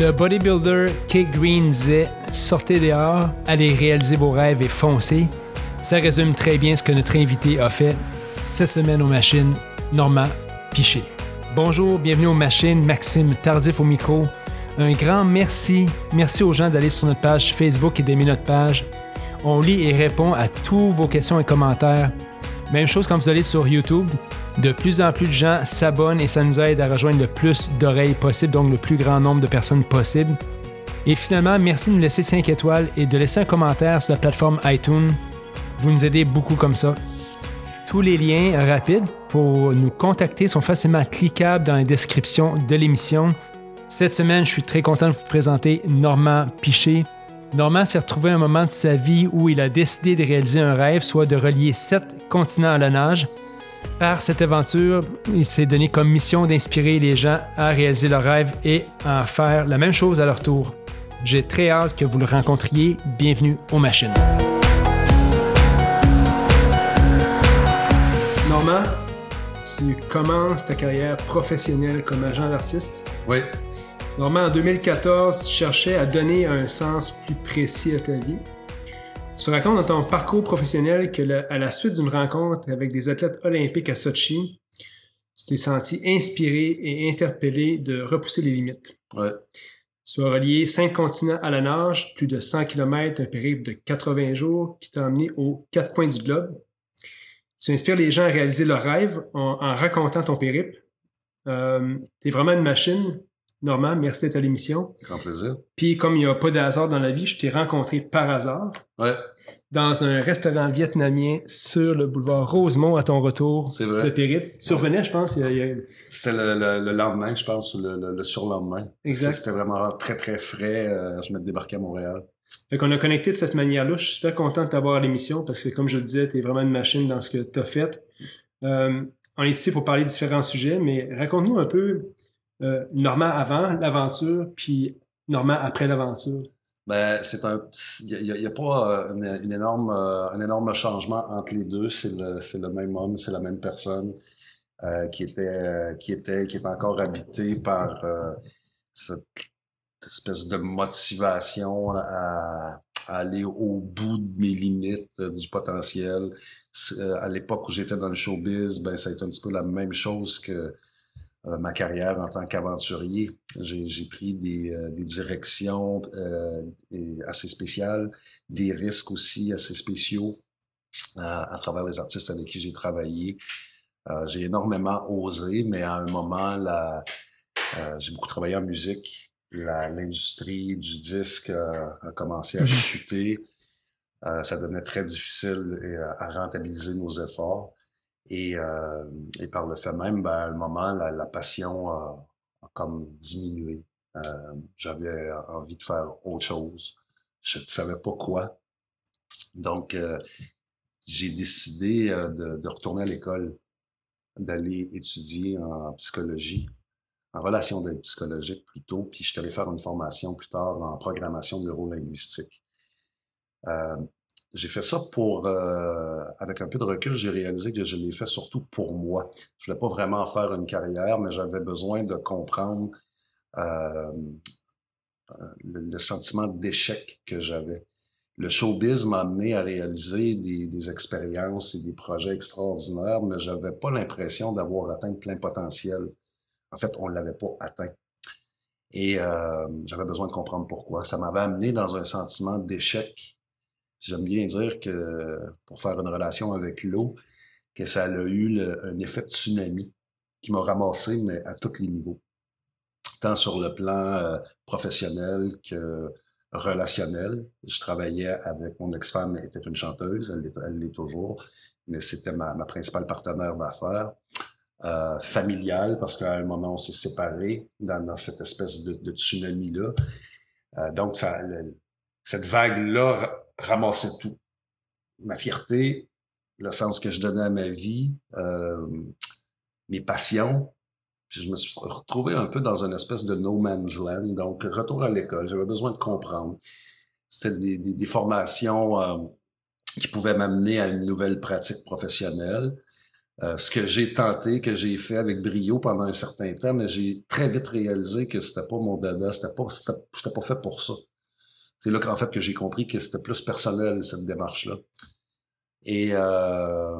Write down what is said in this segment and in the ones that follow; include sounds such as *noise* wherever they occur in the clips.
Le bodybuilder Kate Green disait Sortez dehors, allez réaliser vos rêves et foncez. Ça résume très bien ce que notre invité a fait cette semaine aux machines, Normand Piché. Bonjour, bienvenue aux machines, Maxime Tardif au micro. Un grand merci. Merci aux gens d'aller sur notre page Facebook et d'aimer notre page. On lit et répond à tous vos questions et commentaires. Même chose quand vous allez sur YouTube. De plus en plus de gens s'abonnent et ça nous aide à rejoindre le plus d'oreilles possible, donc le plus grand nombre de personnes possible. Et finalement, merci de nous laisser 5 étoiles et de laisser un commentaire sur la plateforme iTunes. Vous nous aidez beaucoup comme ça. Tous les liens rapides pour nous contacter sont facilement cliquables dans la description de l'émission. Cette semaine, je suis très content de vous présenter Normand Piché. Normand s'est retrouvé à un moment de sa vie où il a décidé de réaliser un rêve, soit de relier sept continents à la nage. Par cette aventure, il s'est donné comme mission d'inspirer les gens à réaliser leurs rêves et à faire la même chose à leur tour. J'ai très hâte que vous le rencontriez. Bienvenue aux machines. Normand, tu commences ta carrière professionnelle comme agent d'artiste. Oui. Normand, en 2014, tu cherchais à donner un sens plus précis à ta vie. Tu racontes dans ton parcours professionnel que la- à la suite d'une rencontre avec des athlètes olympiques à Sochi, tu t'es senti inspiré et interpellé de repousser les limites. Ouais. Tu as relié cinq continents à la nage, plus de 100 km, un périple de 80 jours qui t'a emmené aux quatre coins du globe. Tu inspires les gens à réaliser leurs rêves en, en racontant ton périple. Euh, tu es vraiment une machine. Normand, merci d'être à l'émission. Grand plaisir. Puis comme il n'y a pas de hasard dans la vie, je t'ai rencontré par hasard Ouais, dans un restaurant vietnamien sur le boulevard Rosemont à ton retour c'est de vrai. périple. Tu revenais, je pense, il y a- C'était le, le, le lendemain, je pense, ou le, le, le surlendemain. Exact. C'était vraiment très, très frais. euh, je me débarqué à Montréal. Fait qu'on a connecté de cette manière-là. Je suis super content de t'avoir à l'émission parce que, comme je le disais, tu es vraiment une machine dans ce que tu as fait. Euh, on est ici pour parler de différents sujets, mais raconte-nous un peu euh, Normand avant l'aventure, puis Normand après l'aventure. Ben, c'est un, il y a, pas euh, une, énorme, euh, un énorme changement entre les deux. C'est le, c'est le même homme, c'est la même personne euh, qui était, qui était, qui est encore habité par cette espèce de motivation à, aller au bout de mes limites, du potentiel. À l'époque où j'étais dans le showbiz, ben ça a été un petit peu la même chose que euh, ma carrière en tant qu'aventurier. J'ai, pris des, euh, des directions euh, assez spéciales, des risques aussi assez spéciaux à travers les artistes avec qui j'ai travaillé. Euh, j'ai énormément osé, mais à un moment, euh, j'ai beaucoup travaillé en musique. L'industrie du disque euh, a commencé à Mhm. chuter. Euh, ça devenait très difficile à rentabiliser nos efforts. Et, euh, et par le fait même, ben, à un moment, la, la passion a, a comme diminué. Euh, J'avais envie de faire autre chose. Je ne savais pas quoi. Donc, euh, j'ai décidé euh, de, de retourner à l'école, d'aller étudier en psychologie, en relation d'aide psychologique plutôt, puis je suis allé faire une formation plus tard en programmation neurolinguistique. Euh, j'ai fait ça pour, euh, avec un peu de recul, j'ai réalisé que je l'ai fait surtout pour moi. Je voulais pas vraiment faire une carrière, mais j'avais besoin de comprendre euh, euh, le, sentiment d'échec que j'avais. Le showbiz m'a amené à réaliser des, expériences et des projets extraordinaires, mais j'avais pas l'impression d'avoir atteint le plein potentiel. En fait, on l'avait pas atteint. Et euh, j'avais besoin de comprendre pourquoi. Ça m'avait amené dans un sentiment d'échec. J'aime bien dire que, pour faire une relation avec l'eau, que ça a eu un effet tsunami qui m'a ramassé, mais à tous les niveaux. Tant sur le plan euh, professionnel que relationnel. Je travaillais avec mon ex-femme, elle était une chanteuse, elle l'est, toujours, mais c'était ma, ma principale partenaire d'affaires. Euh, familiale, parce qu'à un moment, on s'est séparés dans, dans cette espèce de, tsunami-là. Euh, donc, ça, cette vague-là ramassait tout. Ma fierté, le sens que je donnais à ma vie, euh, mes passions. Puis je me suis retrouvé un peu dans une espèce de no man's land. Donc, retour à l'école, j'avais besoin de comprendre. C'était des, des, des formations euh, qui pouvaient m'amener à une nouvelle pratique professionnelle. Euh, ce que j'ai tenté, que j'ai fait avec brio pendant un certain temps, mais j'ai très vite réalisé que c'était pas mon dada, c'était pas, j'étais pas fait pour ça. C'est là qu'en fait que j'ai compris que c'était plus personnel cette démarche-là. Et euh,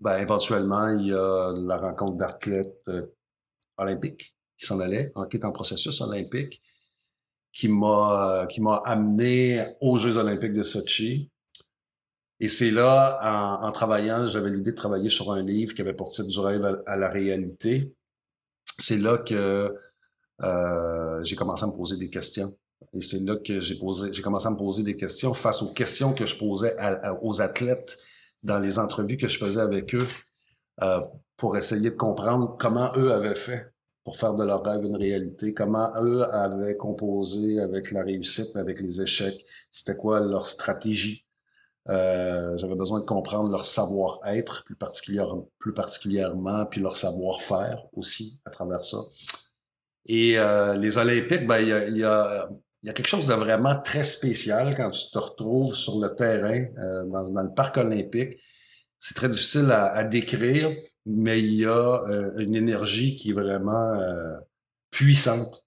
ben, éventuellement, il y a la rencontre d'athlètes euh, olympiques qui s'en allaient, qui est en processus olympique, qui m'a qui m'a amené aux Jeux olympiques de Sochi. Et c'est là, en, travaillant, j'avais l'idée de travailler sur un livre qui avait pour titre Du rêve à, la réalité. C'est là que euh, j'ai commencé à me poser des questions. Et c'est là que j'ai posé, j'ai commencé à me poser des questions face aux questions que je posais aux athlètes dans les entrevues que je faisais avec eux euh, pour essayer de comprendre comment eux avaient fait pour faire de leur rêve une réalité, comment eux avaient composé avec la réussite, avec les échecs, c'était quoi leur stratégie. Euh, j'avais besoin de comprendre leur savoir-être plus, particulièrement, plus particulièrement, puis leur savoir-faire aussi à travers ça. Et euh, les Olympiques, ben il y a, y, a, y a, quelque chose de vraiment très spécial quand tu te retrouves sur le terrain euh, dans, le parc olympique. C'est très difficile à, décrire, mais il y a une énergie qui est vraiment puissante.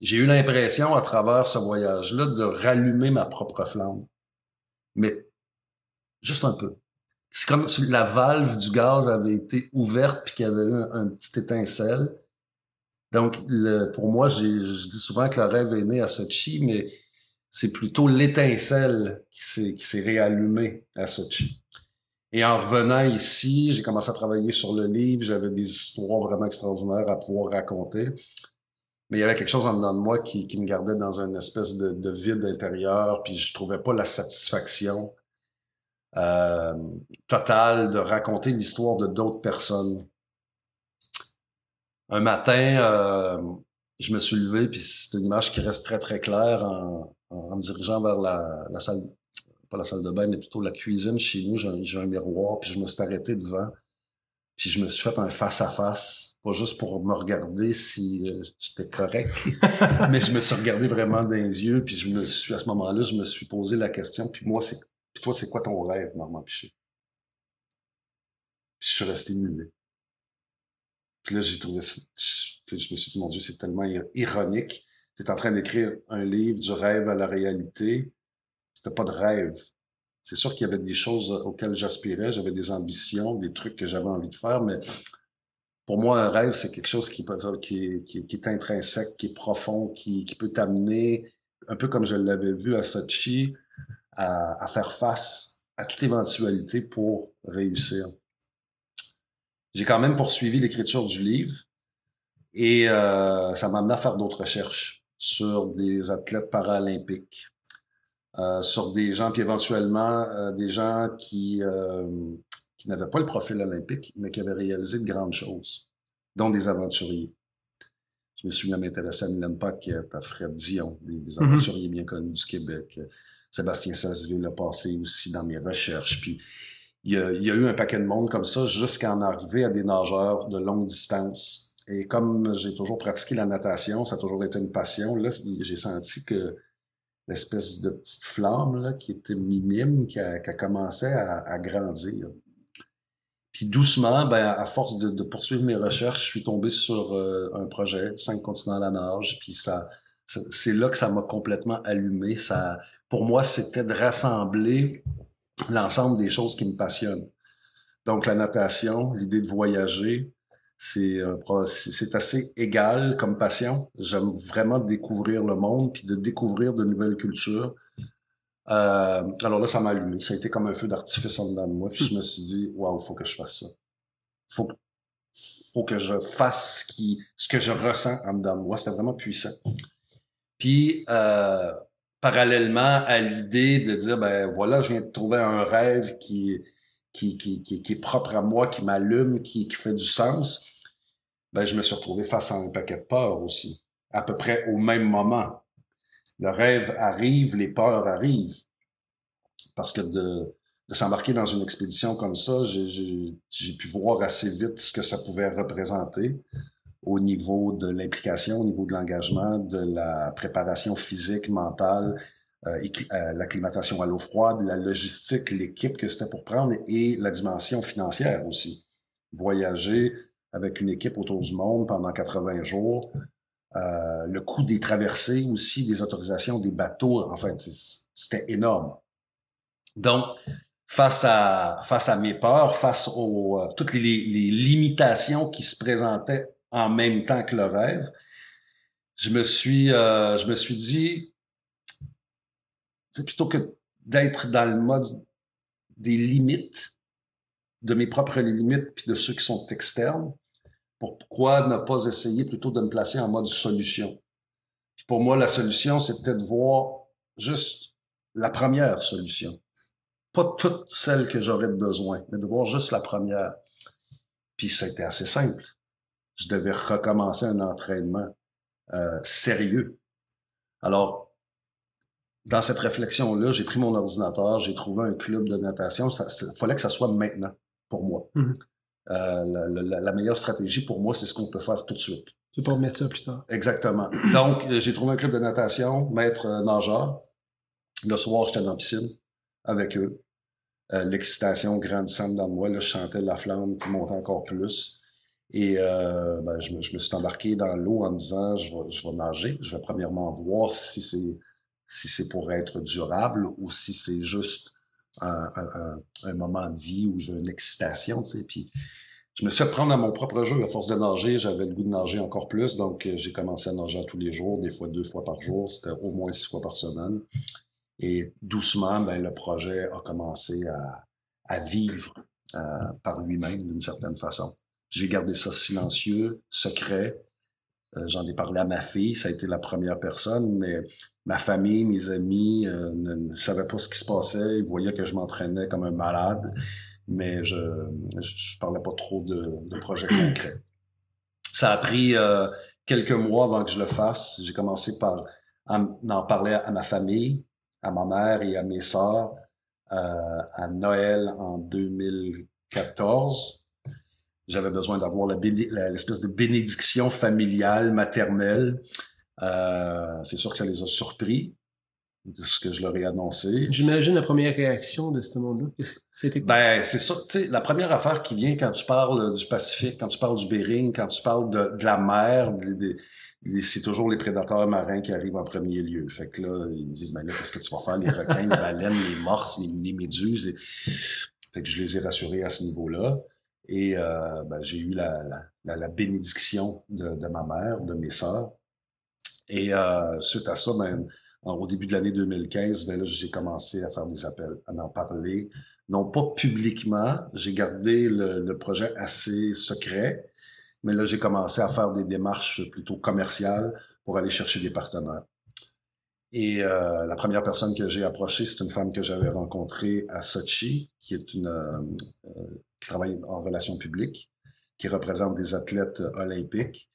J'ai eu l'impression à travers ce voyage-là de rallumer ma propre flamme mais juste un peu. C'est comme si la valve du gaz avait été ouverte puis qu'il y avait eu un, petit étincelle. Donc, le, pour moi, je dis souvent que le rêve est né à Sochi, mais c'est plutôt l'étincelle qui s'est, réallumée à Sochi. Et en revenant ici, j'ai commencé à travailler sur le livre. J'avais des histoires vraiment extraordinaires à pouvoir raconter. Mais il y avait quelque chose en dedans de moi qui, qui me gardait dans une espèce de, de, vide intérieur, puis je trouvais pas la satisfaction euh, totale de raconter l'histoire de d'autres personnes. Un matin, euh, je me suis levé, puis c'est une image qui reste très très claire en, en, me dirigeant vers la, la, salle, pas la salle de bain, mais plutôt la cuisine chez nous. J'ai un miroir, puis je me suis arrêté devant, puis je me suis fait un face à face pas juste pour me regarder si euh, j'étais correct, *laughs* mais je me suis regardé vraiment dans les yeux, puis je me suis à ce moment-là, je me suis posé la question, puis moi, c'est, puis toi, c'est quoi ton rêve, Normand Piché? Puis je suis resté muet. Puis là, j'ai trouvé, je, je me suis dit, mon Dieu, c'est tellement ironique. Tu es en train d'écrire un livre du rêve à la réalité. C'était pas de rêve. C'est sûr qu'il y avait des choses auxquelles j'aspirais, j'avais des ambitions, des trucs que j'avais envie de faire, mais pour moi, un rêve, c'est quelque chose qui, peut, est intrinsèque, qui est profond, qui, peut t'amener, un peu comme je l'avais vu à Sochi, à, faire face à toute éventualité pour réussir. J'ai quand même poursuivi l'écriture du livre et euh, ça m'a amené à faire d'autres recherches sur des athlètes paralympiques, euh, sur des gens, puis éventuellement euh, des gens qui euh, qui n'avaient pas le profil olympique, mais qui avaient réalisé de grandes choses, dont des aventuriers. Je me souviens m'intéresser à Mylène Paquette, à Fred Dion, des, mm-hmm. aventuriers bien connus du Québec. Sébastien Sasseville a passé aussi dans mes recherches. Puis il y, a, il y a eu un paquet de monde comme ça jusqu'à en arriver à des nageurs de longue distance. Et comme j'ai toujours pratiqué la natation, ça a toujours été une passion, là, j'ai senti que l'espèce de petite flamme là, qui était minime, qui a, qui a commencé à, à grandir. Puis doucement, ben, à force de, de, poursuivre mes recherches, je suis tombé sur euh, un projet, Cinq continents à la nage, puis ça, c'est là que ça m'a complètement allumé. Ça, pour moi, c'était de rassembler l'ensemble des choses qui me passionnent. Donc la natation, l'idée de voyager, c'est c'est assez égal comme passion. J'aime vraiment découvrir le monde puis de découvrir de nouvelles cultures. Euh, alors là, ça m'a allumé. Ça a été comme un feu d'artifice en dedans de moi. Puis je me suis dit, waouh, faut que je fasse ça. Faut, faut que je fasse ce, qui, ce que je ressens en dedans de moi. C'était vraiment puissant. Puis, euh, parallèlement à l'idée de dire, ben voilà, je viens de trouver un rêve qui, qui, qui, qui, qui est propre à moi, qui m'allume, qui, qui fait du sens, ben je me suis retrouvé face à un paquet de peurs aussi, à peu près au même moment. Le rêve arrive, les peurs arrivent. Parce que de, de s'embarquer dans une expédition comme ça, j'ai pu voir assez vite ce que ça pouvait représenter au niveau de l'implication, au niveau de l'engagement, de la préparation physique, mentale, euh, l'acclimatation à l'eau froide, la logistique, l'équipe que c'était pour prendre et la dimension financière aussi. Voyager avec une équipe autour du monde pendant 80 jours, euh, le coût des traversées aussi, des autorisations des bateaux, enfin, c'était énorme. Donc, face à face à mes peurs, face aux euh, toutes les, les, limitations qui se présentaient en même temps que le rêve, je me suis euh, je me suis dit plutôt que d'être dans le mode des limites de mes propres limites puis de ceux qui sont externes, pourquoi ne pas essayer plutôt de me placer en mode solution? Puis pour moi, la solution, c'est peut-être voir juste la première solution. Pas toutes celles que j'aurais besoin, mais de voir juste la première. Puis c'était assez simple. Je devais recommencer un entraînement euh, sérieux. Alors, dans cette réflexion-là, j'ai pris mon ordinateur, j'ai trouvé un club de natation. Il fallait que ça soit maintenant pour moi. Mm-hmm. Euh, la, meilleure stratégie pour moi, c'est ce qu'on peut faire tout de suite. C'est pour mettre ça plus tard. Exactement. Donc, euh, j'ai trouvé un club de natation, maître euh, nageur. Le soir, j'étais dans la piscine avec eux. L'excitation grandissante dans moi, là, je chantais la flamme qui montait encore plus. Et ben, je, me, je, me, suis embarqué dans l'eau en me disant, je vais, je vais nager. Je vais premièrement voir si c'est si c'est pour être durable ou si c'est juste un, un, moment de vie où j'ai une excitation, tu sais. Puis je me suis fait prendre à mon propre jeu. À force de nager, j'avais le goût de nager encore plus. Donc, euh, j'ai commencé à nager tous les jours, des fois deux fois par jour. C'était au moins six fois par semaine. Et doucement, ben, le projet a commencé à, à vivre euh, par lui-même d'une certaine façon. J'ai gardé ça silencieux, secret. Euh, j'en ai parlé à ma fille, ça a été la première personne, mais ma famille, mes amis euh, ne, savaient pas ce qui se passait. Ils voyaient que je m'entraînais comme un malade, mais je je, parlais pas trop de, de projets concrets. Ça a pris euh, quelques mois avant que je le fasse. J'ai commencé par en parler à ma famille, à ma mère et à mes sœurs euh, à Noël en 2014. J'avais besoin d'avoir l'espèce de bénédiction familiale, maternelle. Euh, c'est sûr que ça les a surpris de ce que je leur ai annoncé. J'imagine la première réaction de ce monde-là. C'était Ben, c'est ça. Tu sais, la première affaire qui vient quand tu parles du Pacifique, quand tu parles du Bering, quand tu parles de, de la mer, c'est toujours les prédateurs marins qui arrivent en premier lieu. Fait que là, ils me disent, ben là, qu'est-ce que tu vas faire? Les requins, les baleines, les morses, les, méduses. Fait que je les ai rassurés à ce niveau-là. Et euh, ben, j'ai eu la, la, la, bénédiction de, de ma mère, de mes sœurs. Et euh, suite à ça, ben, au début de l'année 2015, ben j'ai commencé à faire des appels, à en parler. Non pas publiquement, j'ai gardé le, projet assez secret, mais là, j'ai commencé à faire des démarches plutôt commerciales pour aller chercher des partenaires. Et euh, la première personne que j'ai approchée, c'est une femme que j'avais rencontrée à Sochi, qui est une euh, qui travaille en relations publiques, qui représente des athlètes olympiques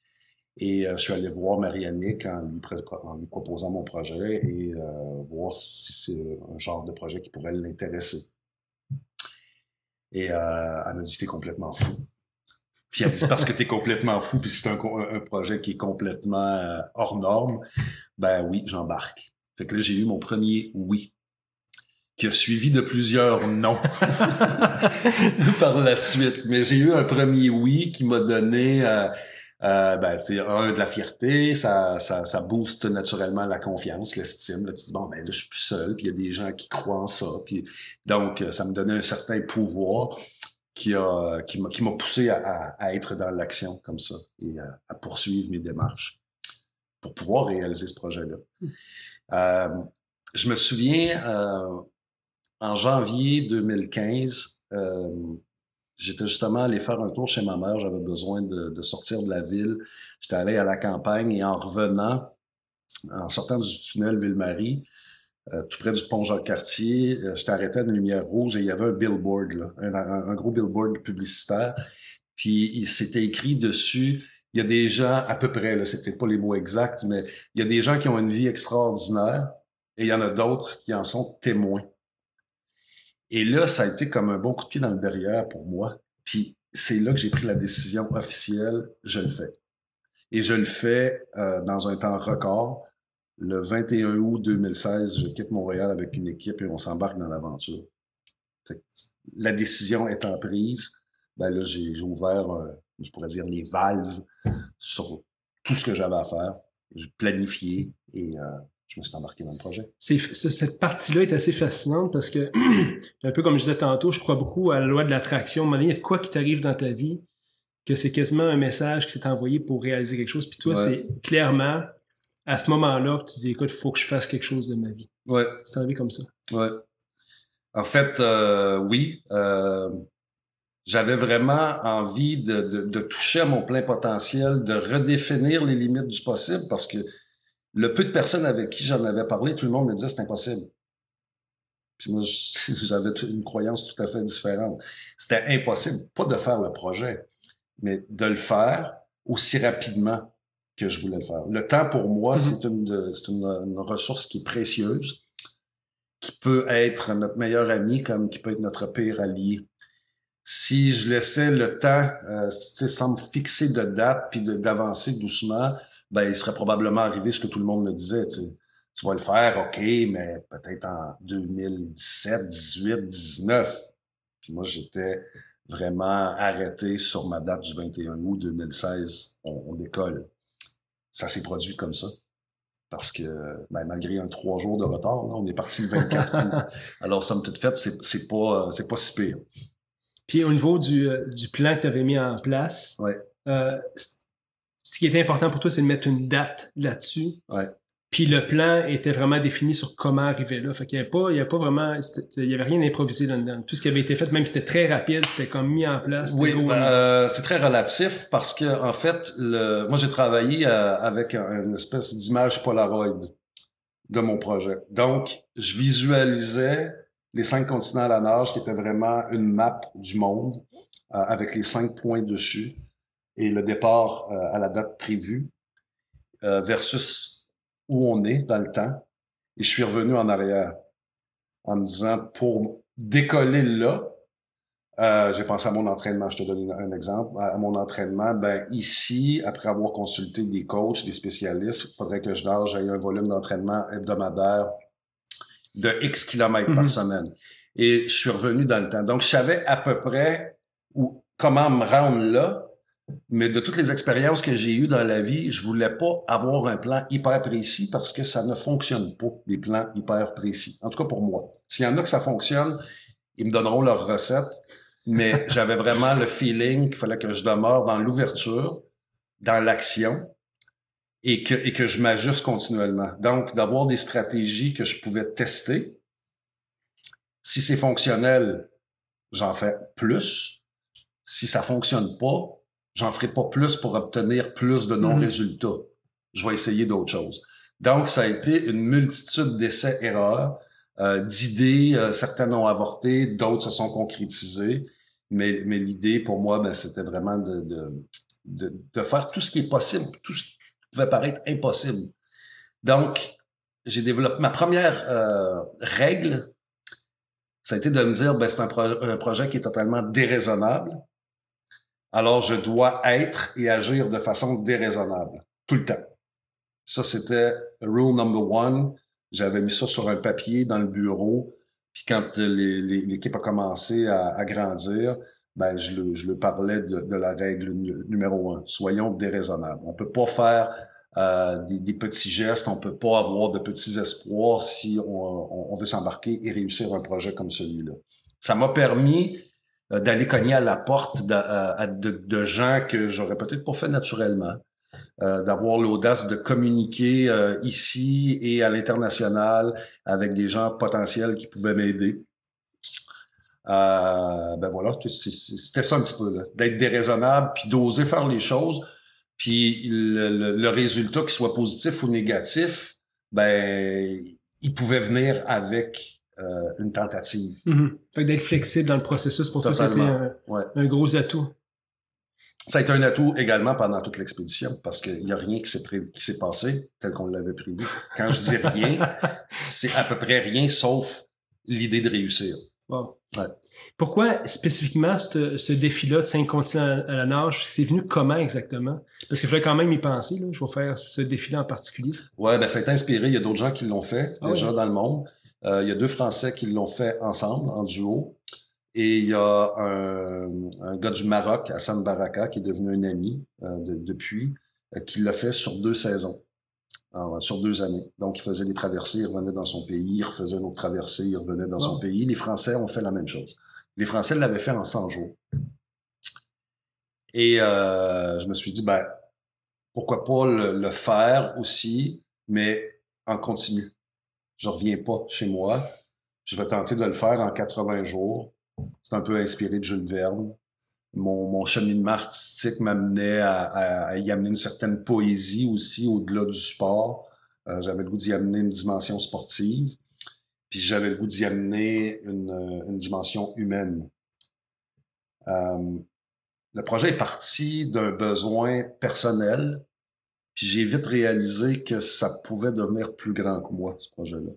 et euh, je suis allé voir Marianne en lui, en lui proposant mon projet et euh, voir si c'est un genre de projet qui pourrait l'intéresser. Et euh, elle m'a dit t'es complètement fou. Puis elle dit parce que t'es complètement fou, puis c'est un, un, projet qui est complètement euh, hors norme, ben oui, j'embarque. Fait que là, j'ai eu mon premier oui qui a suivi de plusieurs non *laughs* *laughs* par la suite. Mais j'ai eu un premier oui qui m'a donné euh, euh, ben, c'est un de la fierté, ça, ça, ça booste naturellement la confiance, l'estime. Là, tu te dis bon ben là je suis plus seul, puis il y a des gens qui croient en ça, puis donc ça me donnait un certain pouvoir qui a qui m'a qui m'a poussé à, à, être dans l'action comme ça et à, poursuivre mes démarches pour pouvoir réaliser ce projet-là. Euh, je me souviens euh, en janvier 2015. Euh, J'étais justement allé faire un tour chez ma mère. J'avais besoin de, sortir de la ville. J'étais allé à la campagne et en revenant, en sortant du tunnel Ville-Marie, euh, tout près du pont Jacques-Cartier, euh, j'étais arrêté à une lumière rouge et il y avait un billboard, là, un, gros billboard publicitaire. Puis il s'était écrit dessus, il y a des gens, à peu près, là, c'est peut-être pas les mots exacts, mais il y a des gens qui ont une vie extraordinaire et il y en a d'autres qui en sont témoins. Et là, ça a été comme un bon coup de pied dans le derrière pour moi. Puis c'est là que j'ai pris la décision officielle, je le fais. Et je le fais euh, dans un temps record. Le 21 août 2016, je quitte Montréal avec une équipe et on s'embarque dans l'aventure. La décision étant prise, ben là, j'ai ouvert, euh, je pourrais dire, les valves sur tout ce que j'avais à faire. J'ai planifié et euh, je me suis embarqué dans le projet. cette partie-là est assez fascinante parce que, *clears throat* un peu comme je disais tantôt, je crois beaucoup à la loi de l'attraction. Il y a quoi qui t'arrive dans ta vie que c'est quasiment un message qui t'est envoyé pour réaliser quelque chose. Puis toi, c'est clairement à ce moment-là tu dis, écoute, il faut que je fasse quelque chose de ma vie. Ouais. C'est arrivé comme ça. Ouais. En fait, euh, oui. Euh, j'avais vraiment envie de, de, toucher à mon plein potentiel, de redéfinir les limites du possible parce que le peu de personnes avec qui j'en avais parlé, tout le monde me disait c'est impossible. Puis moi, *laughs* j'avais une croyance tout à fait différente. C'était impossible, pas de faire le projet, mais de le faire aussi rapidement que je voulais le faire. Le temps, pour moi, mm-hmm. c'est une, c'est une, ressource qui est précieuse, qui peut être notre meilleur ami comme qui peut être notre pire allié. Si je laissais le temps, euh, sans me fixer de date puis d'avancer doucement, ben il serait probablement arrivé ce que tout le monde me disait. Tu, tu vas le faire, ok, mais peut-être en 2017, 18, 19. Puis moi, j'étais vraiment arrêté sur ma date du 21 août 2016. On, décolle. Ça s'est produit comme ça. Parce que ben, malgré un trois jours de retard, on est parti le 24 *laughs* Alors, somme toute faite, c'est, pas c'est pas si pire. Puis au niveau du, euh, du plan que tu avais mis en place, ouais. euh, ce qui était important pour toi, c'est de mettre une date là-dessus. Ouais. Puis le plan était vraiment défini sur comment arriver là. Fait qu'il n'y avait pas, il y avait pas vraiment, il y avait rien d'improvisé là-dedans. Tout ce qui avait été fait, même si c'était très rapide, c'était comme mis en place. Oui, euh, c'est très relatif parce que en fait, le, moi j'ai travaillé euh, avec une espèce d'image Polaroid de mon projet. Donc, je visualisais les cinq continents à la nage, qui était vraiment une map du monde euh, avec les cinq points dessus et le départ euh, à la date prévue versus où on est dans le temps. Et je suis revenu en arrière en me disant, pour décoller là, euh, j'ai pensé à mon entraînement. Je te donne un exemple. À mon entraînement, ben ici, après avoir consulté des coachs, des spécialistes, il faudrait que je nage, j'ai un volume d'entraînement hebdomadaire de X kilomètres par mhm. semaine. Et je suis revenu dans le temps. Donc, je savais à peu près où, comment me rendre là, mais de toutes les expériences que j'ai eues dans la vie, je voulais pas avoir un plan hyper précis parce que ça ne fonctionne pas, les plans hyper précis. En tout cas pour moi. S'il y en a que ça fonctionne, ils me donneront leur recette. Mais *laughs* j'avais vraiment le feeling qu'il fallait que je demeure dans l'ouverture, dans l'action et que, et que je m'ajuste continuellement. Donc, d'avoir des stratégies que je pouvais tester. Si c'est fonctionnel, j'en fais plus. Si ça fonctionne pas, j'en ferai pas plus pour obtenir plus de non-résultats. Je vais essayer d'autres choses. Donc, ça a été une multitude d'essais-erreurs, euh, d'idées. Euh, certaines ont avorté, d'autres se sont concrétisées. Mais, mais l'idée, pour moi, ben, c'était vraiment de, de, de, de, faire tout ce qui est possible, tout ce qui pouvait paraître impossible. Donc, j'ai développé ma première euh, règle, ça a été de me dire, ben, c'est un, un projet qui est totalement déraisonnable alors je dois être et agir de façon déraisonnable, tout le temps. Ça, c'était rule number one. J'avais mis ça sur un papier dans le bureau. Puis quand l'équipe a commencé à, grandir, ben je le, parlais de, la règle numéro un. Soyons déraisonnables. On peut pas faire euh, des, petits gestes, on peut pas avoir de petits espoirs si on, on veut s'embarquer et réussir un projet comme celui-là. Ça m'a permis euh, d'aller cogner à la porte euh, de, de, gens que j'aurais peut-être pas fait naturellement, euh, d'avoir l'audace de communiquer ici et à l'international avec des gens potentiels qui pouvaient m'aider. ben voilà, c'était ça un petit peu, d'être déraisonnable, puis d'oser faire les choses, puis le, le, résultat, qu'il soit positif ou négatif, ben il pouvait venir avec euh, une tentative. Mm d'être flexible dans le processus pour toi, c'était un, un, gros atout. Ça a été un atout également pendant toute l'expédition parce qu'il n'y a rien qui s'est qui s'est passé tel qu'on l'avait prévu. Quand je dis rien, *laughs* c'est à peu près rien sauf l'idée de réussir. Wow. Ouais. Pourquoi spécifiquement ce, ce défi-là de cinq continents à la nage, c'est venu comment exactement? Parce qu'il fallait quand même y penser, là. je vais faire ce défi-là en particulier. Ouais, ben ça a été inspiré. Il y a d'autres gens qui l'ont fait Ah déjà ouais? dans le monde. Euh, il y a deux Français qui l'ont fait ensemble, en duo. Et il y a un, un gars du Maroc, Hassan Baraka, qui est devenu un ami euh, de- depuis, euh, qui l'a fait sur deux saisons, Alors, sur deux années. Donc, il faisait des traversées, il revenait dans son pays, il refaisait une autre traversée, il revenait dans son pays. Les Français ont fait la même chose. Les Français l'avaient fait en 100 jours. Et je me suis dit, ben, pourquoi pas le, le faire aussi, mais en continu. Je reviens pas chez moi. Je vais tenter de le faire en 80 jours. C'est un peu inspiré de Jules Verne. Mon, mon cheminement artistique m'amenait à, à- à y amener une certaine poésie aussi au-delà du sport. Euh, j'avais le goût d'y amener une dimension sportive. Puis j'avais le goût d'y amener une, euh, dimension humaine. Euh, le projet est parti d'un besoin personnel, puis j'ai vite réalisé que ça pouvait devenir plus grand que moi, ce projet-là.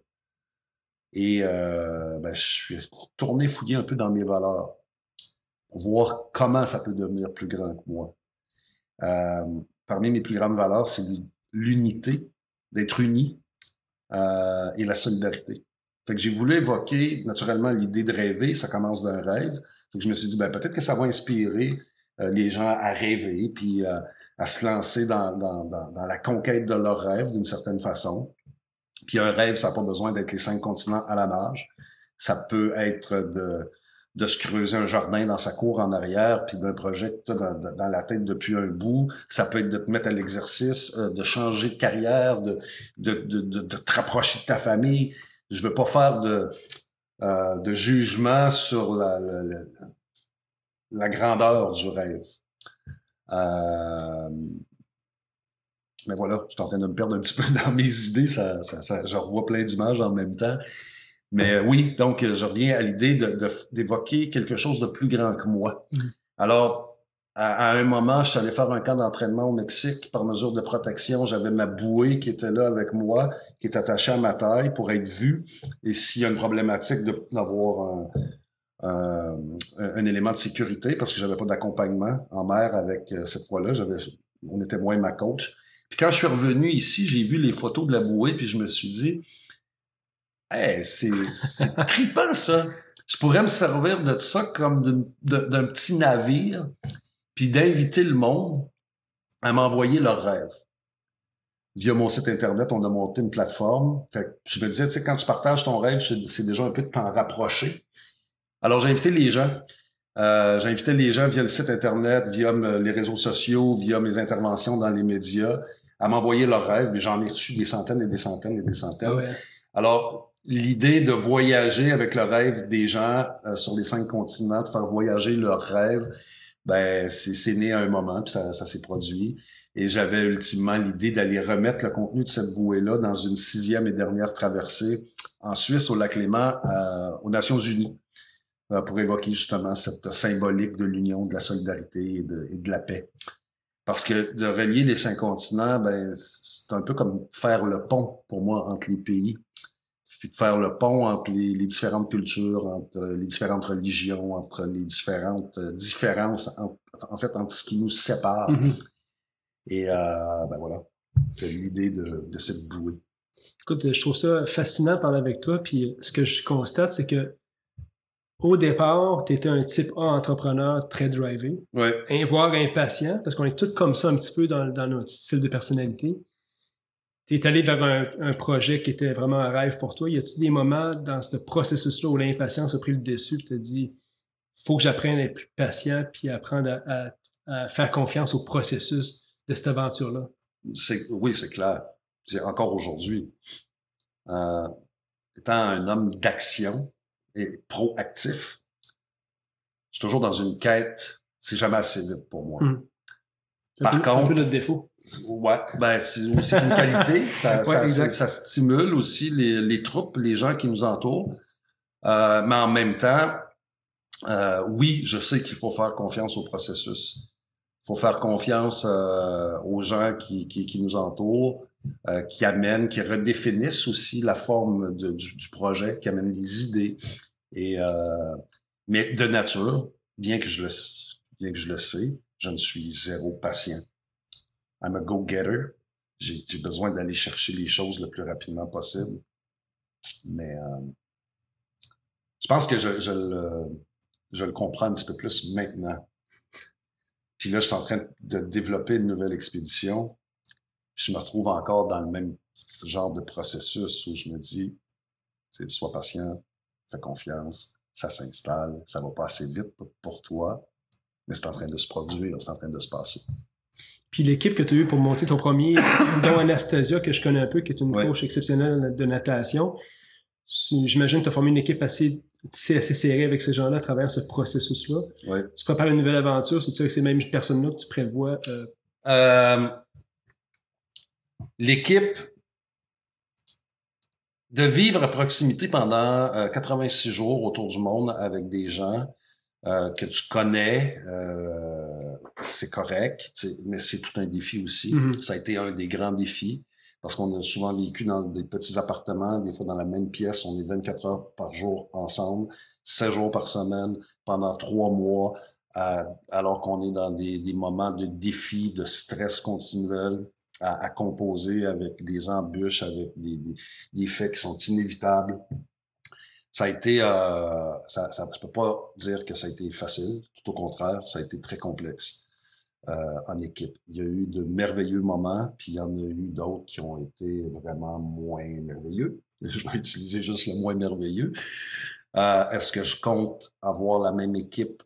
Et euh, ben, je suis retourné fouiller un peu dans mes valeurs pour voir comment ça peut devenir plus grand que moi. Euh, parmi mes plus grandes valeurs, c'est l'unité, d'être uni euh, et la solidarité. Fait que j'ai voulu évoquer naturellement l'idée de rêver, ça commence d'un rêve. Fait que je me suis dit, ben, peut-être que ça va inspirer les gens à rêver, puis euh, à se lancer dans, dans, dans, dans la conquête de leurs rêves d'une certaine façon. Puis un rêve, ça n'a pas besoin d'être les cinq continents à la nage. Ça peut être de, de se creuser un jardin dans sa cour en arrière, puis d'un projet que tu dans, dans la tête depuis un bout. Ça peut être de te mettre à l'exercice, euh, de changer de carrière, de, de, de, de, de te rapprocher de ta famille. Je veux pas faire de, euh, de jugement sur la, la, la, la grandeur du rêve. Euh, mais voilà, je suis en train de me perdre un petit *laughs* peu dans mes idées. Ça, ça, ça, je revois plein d'images en même temps. Mais euh, oui, donc je reviens à l'idée de, de- d'évoquer quelque chose de plus grand que moi. Mm. Alors, à, à un moment, je suis allé faire un camp d'entraînement au Mexique. Par mesure de protection, j'avais ma bouée qui était là avec moi, qui est attachée à ma taille pour être vue. Et s'il y a une problématique de- d'avoir un, un, un élément de sécurité, parce que j'avais pas d'accompagnement en mer avec euh, cette fois-là, j'avais, on était moins ma coach. Puis quand je suis revenu ici, j'ai vu les photos de la bouée, puis je me suis dit, hey, c'est, c'est *laughs* trippant ça. Je pourrais me servir de ça comme d'une- d'un petit navire, puis d'inviter le monde à m'envoyer leurs rêves. Via mon site internet, on a monté une plateforme. Fait que je me disais, tu sais, quand tu partages ton rêve, c'est déjà un peu de t'en rapprocher. Alors j'ai invité les gens. Euh, j'ai invité les gens via le site internet, via les réseaux sociaux, via mes interventions dans les médias, à m'envoyer leurs rêves. Mais j'en ai reçu des centaines et des centaines et des centaines. Ouais. Alors, l'idée de voyager avec le rêve des gens euh, sur les cinq continents, de faire voyager leurs rêves, ben c'est né à un moment, puis ça, ça s'est produit. Et j'avais ultimement l'idée d'aller remettre le contenu de cette bouée-là dans une sixième et dernière traversée en Suisse, au lac Léman, euh, aux Nations Unies, pour évoquer justement cette symbolique de l'union, de la solidarité et de, et de la paix. Parce que de relier les cinq continents, ben, c'est un peu comme faire le pont pour moi entre les pays puis de faire le pont entre les, les différentes cultures, entre les différentes religions, entre les différentes euh, différences, en, en fait, entre ce qui nous sépare. Mhm. Et euh, ben voilà, c'est l'idée de, de cette bouée. Écoute, je trouve ça fascinant de parler avec toi. Puis ce que je constate, c'est que au départ, tu étais un type A entrepreneur très drivé, Ouais. voire impatient, parce qu'on est tous comme ça un petit peu dans, dans notre style de personnalité. Tu es allé vers un, un projet qui était vraiment un rêve pour toi. Y a-t-il des moments dans ce processus-là où l'impatience a pris le dessus et tu dit faut que j'apprenne à être plus patient puis apprendre à, à- à faire confiance au processus de cette aventure-là? C'est, oui, c'est clair. C'est encore aujourd'hui. Euh, étant un homme d'action et proactif, je suis toujours dans une quête. C'est jamais assez vite pour moi. Mm. C'est Par peu- c'est un contre- peu notre défaut. Ouais, ben c'est aussi une qualité. *laughs* Ça, Ouais, ça, exact. ça stimule aussi les, les troupes, les gens qui nous entourent. Euh, mais en même temps, euh, oui, je sais qu'il faut faire confiance au processus. Il faut faire confiance euh, aux gens qui, qui, qui nous entourent, euh, qui amènent, qui redéfinissent aussi la forme du, du projet, qui amènent des idées. Et euh, mais de nature, bien que je le bien que je le sais, je ne suis zéro patient. I'm a go-getter. J'ai besoin d'aller chercher les choses le plus rapidement possible. Mais euh, je pense que je, je, le, je le comprends un petit peu plus maintenant. Puis là, je suis en train de développer une nouvelle expédition. Je me retrouve encore dans le même genre de processus où je me dis, sois patient, fais confiance, ça s'installe, ça va pas assez vite pour toi, mais c'est en train de se produire, c'est en train de se passer. Puis l'équipe que tu as eue pour monter ton premier, *coughs* dont Anastasia, que je connais un peu, qui est une coach exceptionnelle de natation, j'imagine que tu as formé une équipe assez, assez serrée avec ces gens-là à travers ce processus-là. Oui. Tu prépares une nouvelle aventure, c'est-tu avec ces mêmes personnes-là que tu prévois? Euh... Euh, l'équipe, de vivre à proximité pendant 86 euh, jours autour du monde avec des gens euh, que tu connais, euh, c'est correct, mais c'est tout un défi aussi. Mm-hmm. Ça a été un des grands défis parce qu'on a souvent vécu dans des petits appartements, des fois dans la même pièce, on est 24 heures par jour ensemble, 7 jours par semaine, pendant trois mois, alors qu'on est dans des, des moments de défi, de stress continuel à, composer avec des embûches, avec des, des, faits qui sont inévitables. Ça a été, euh, ça, je peux pas dire que ça a été facile. Tout au contraire, ça a été très complexe euh, en équipe. Il y a eu de merveilleux moments, puis il y en a eu d'autres qui ont été vraiment moins merveilleux. *laughs* Je vais utiliser juste le moins merveilleux. Euh, Est-ce que je compte avoir la même équipe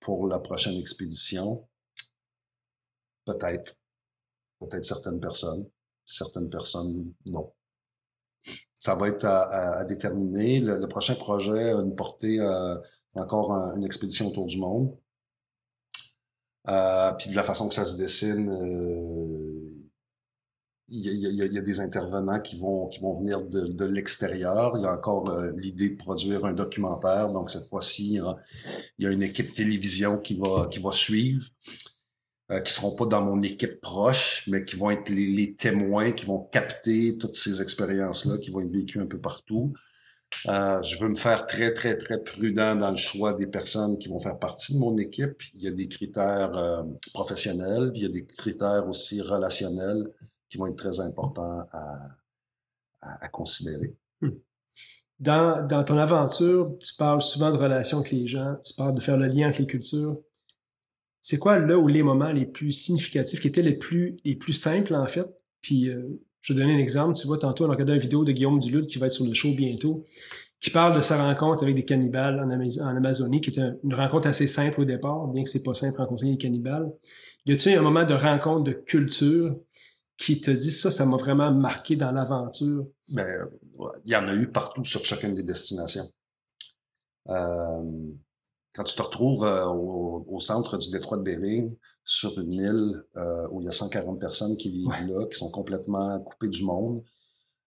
pour la prochaine expédition? Peut-être peut-être certaines personnes, certaines personnes non. Ça va être à, déterminer. Le, prochain projet a une portée euh, encore une expédition autour du monde. Euh, puis de la façon que ça se dessine, il y, a, des intervenants qui vont venir de, l'extérieur. Il y a encore euh, l'idée de produire un documentaire. Donc cette fois-ci, il y a une équipe télévision qui va suivre euh, qui seront pas dans mon équipe proche, mais qui vont être les, témoins, qui vont capter toutes ces expériences-là, qui vont être vécues un peu partout. Euh, je veux me faire très, très, très prudent dans le choix des personnes qui vont faire partie de mon équipe. Il y a des critères euh, professionnels, il y a des critères aussi relationnels qui vont être très importants à, à, considérer. Hmm. Dans, dans ton aventure, tu parles souvent de relations avec les gens, tu parles de faire le lien entre les cultures c'est quoi là où les moments les plus significatifs, qui étaient les plus, les plus simples en fait? Puis euh, je vais donner un exemple. Tu vois, tantôt, on a regardé une vidéo de Guillaume Duluth qui va être sur le show bientôt, qui parle de sa rencontre avec des cannibales en, Amazonie, qui était une rencontre assez simple au départ, bien que c'est pas simple de rencontrer des cannibales. Y a-t-il un moment de rencontre de culture qui te dit ça, ça m'a vraiment marqué dans l'aventure? Ben, il y en a eu partout sur chacune des destinations. Euh, quand tu te retrouves euh, au, centre du détroit de Bering, sur une île euh, où il y a 140 personnes qui vivent là, qui sont complètement coupées du monde,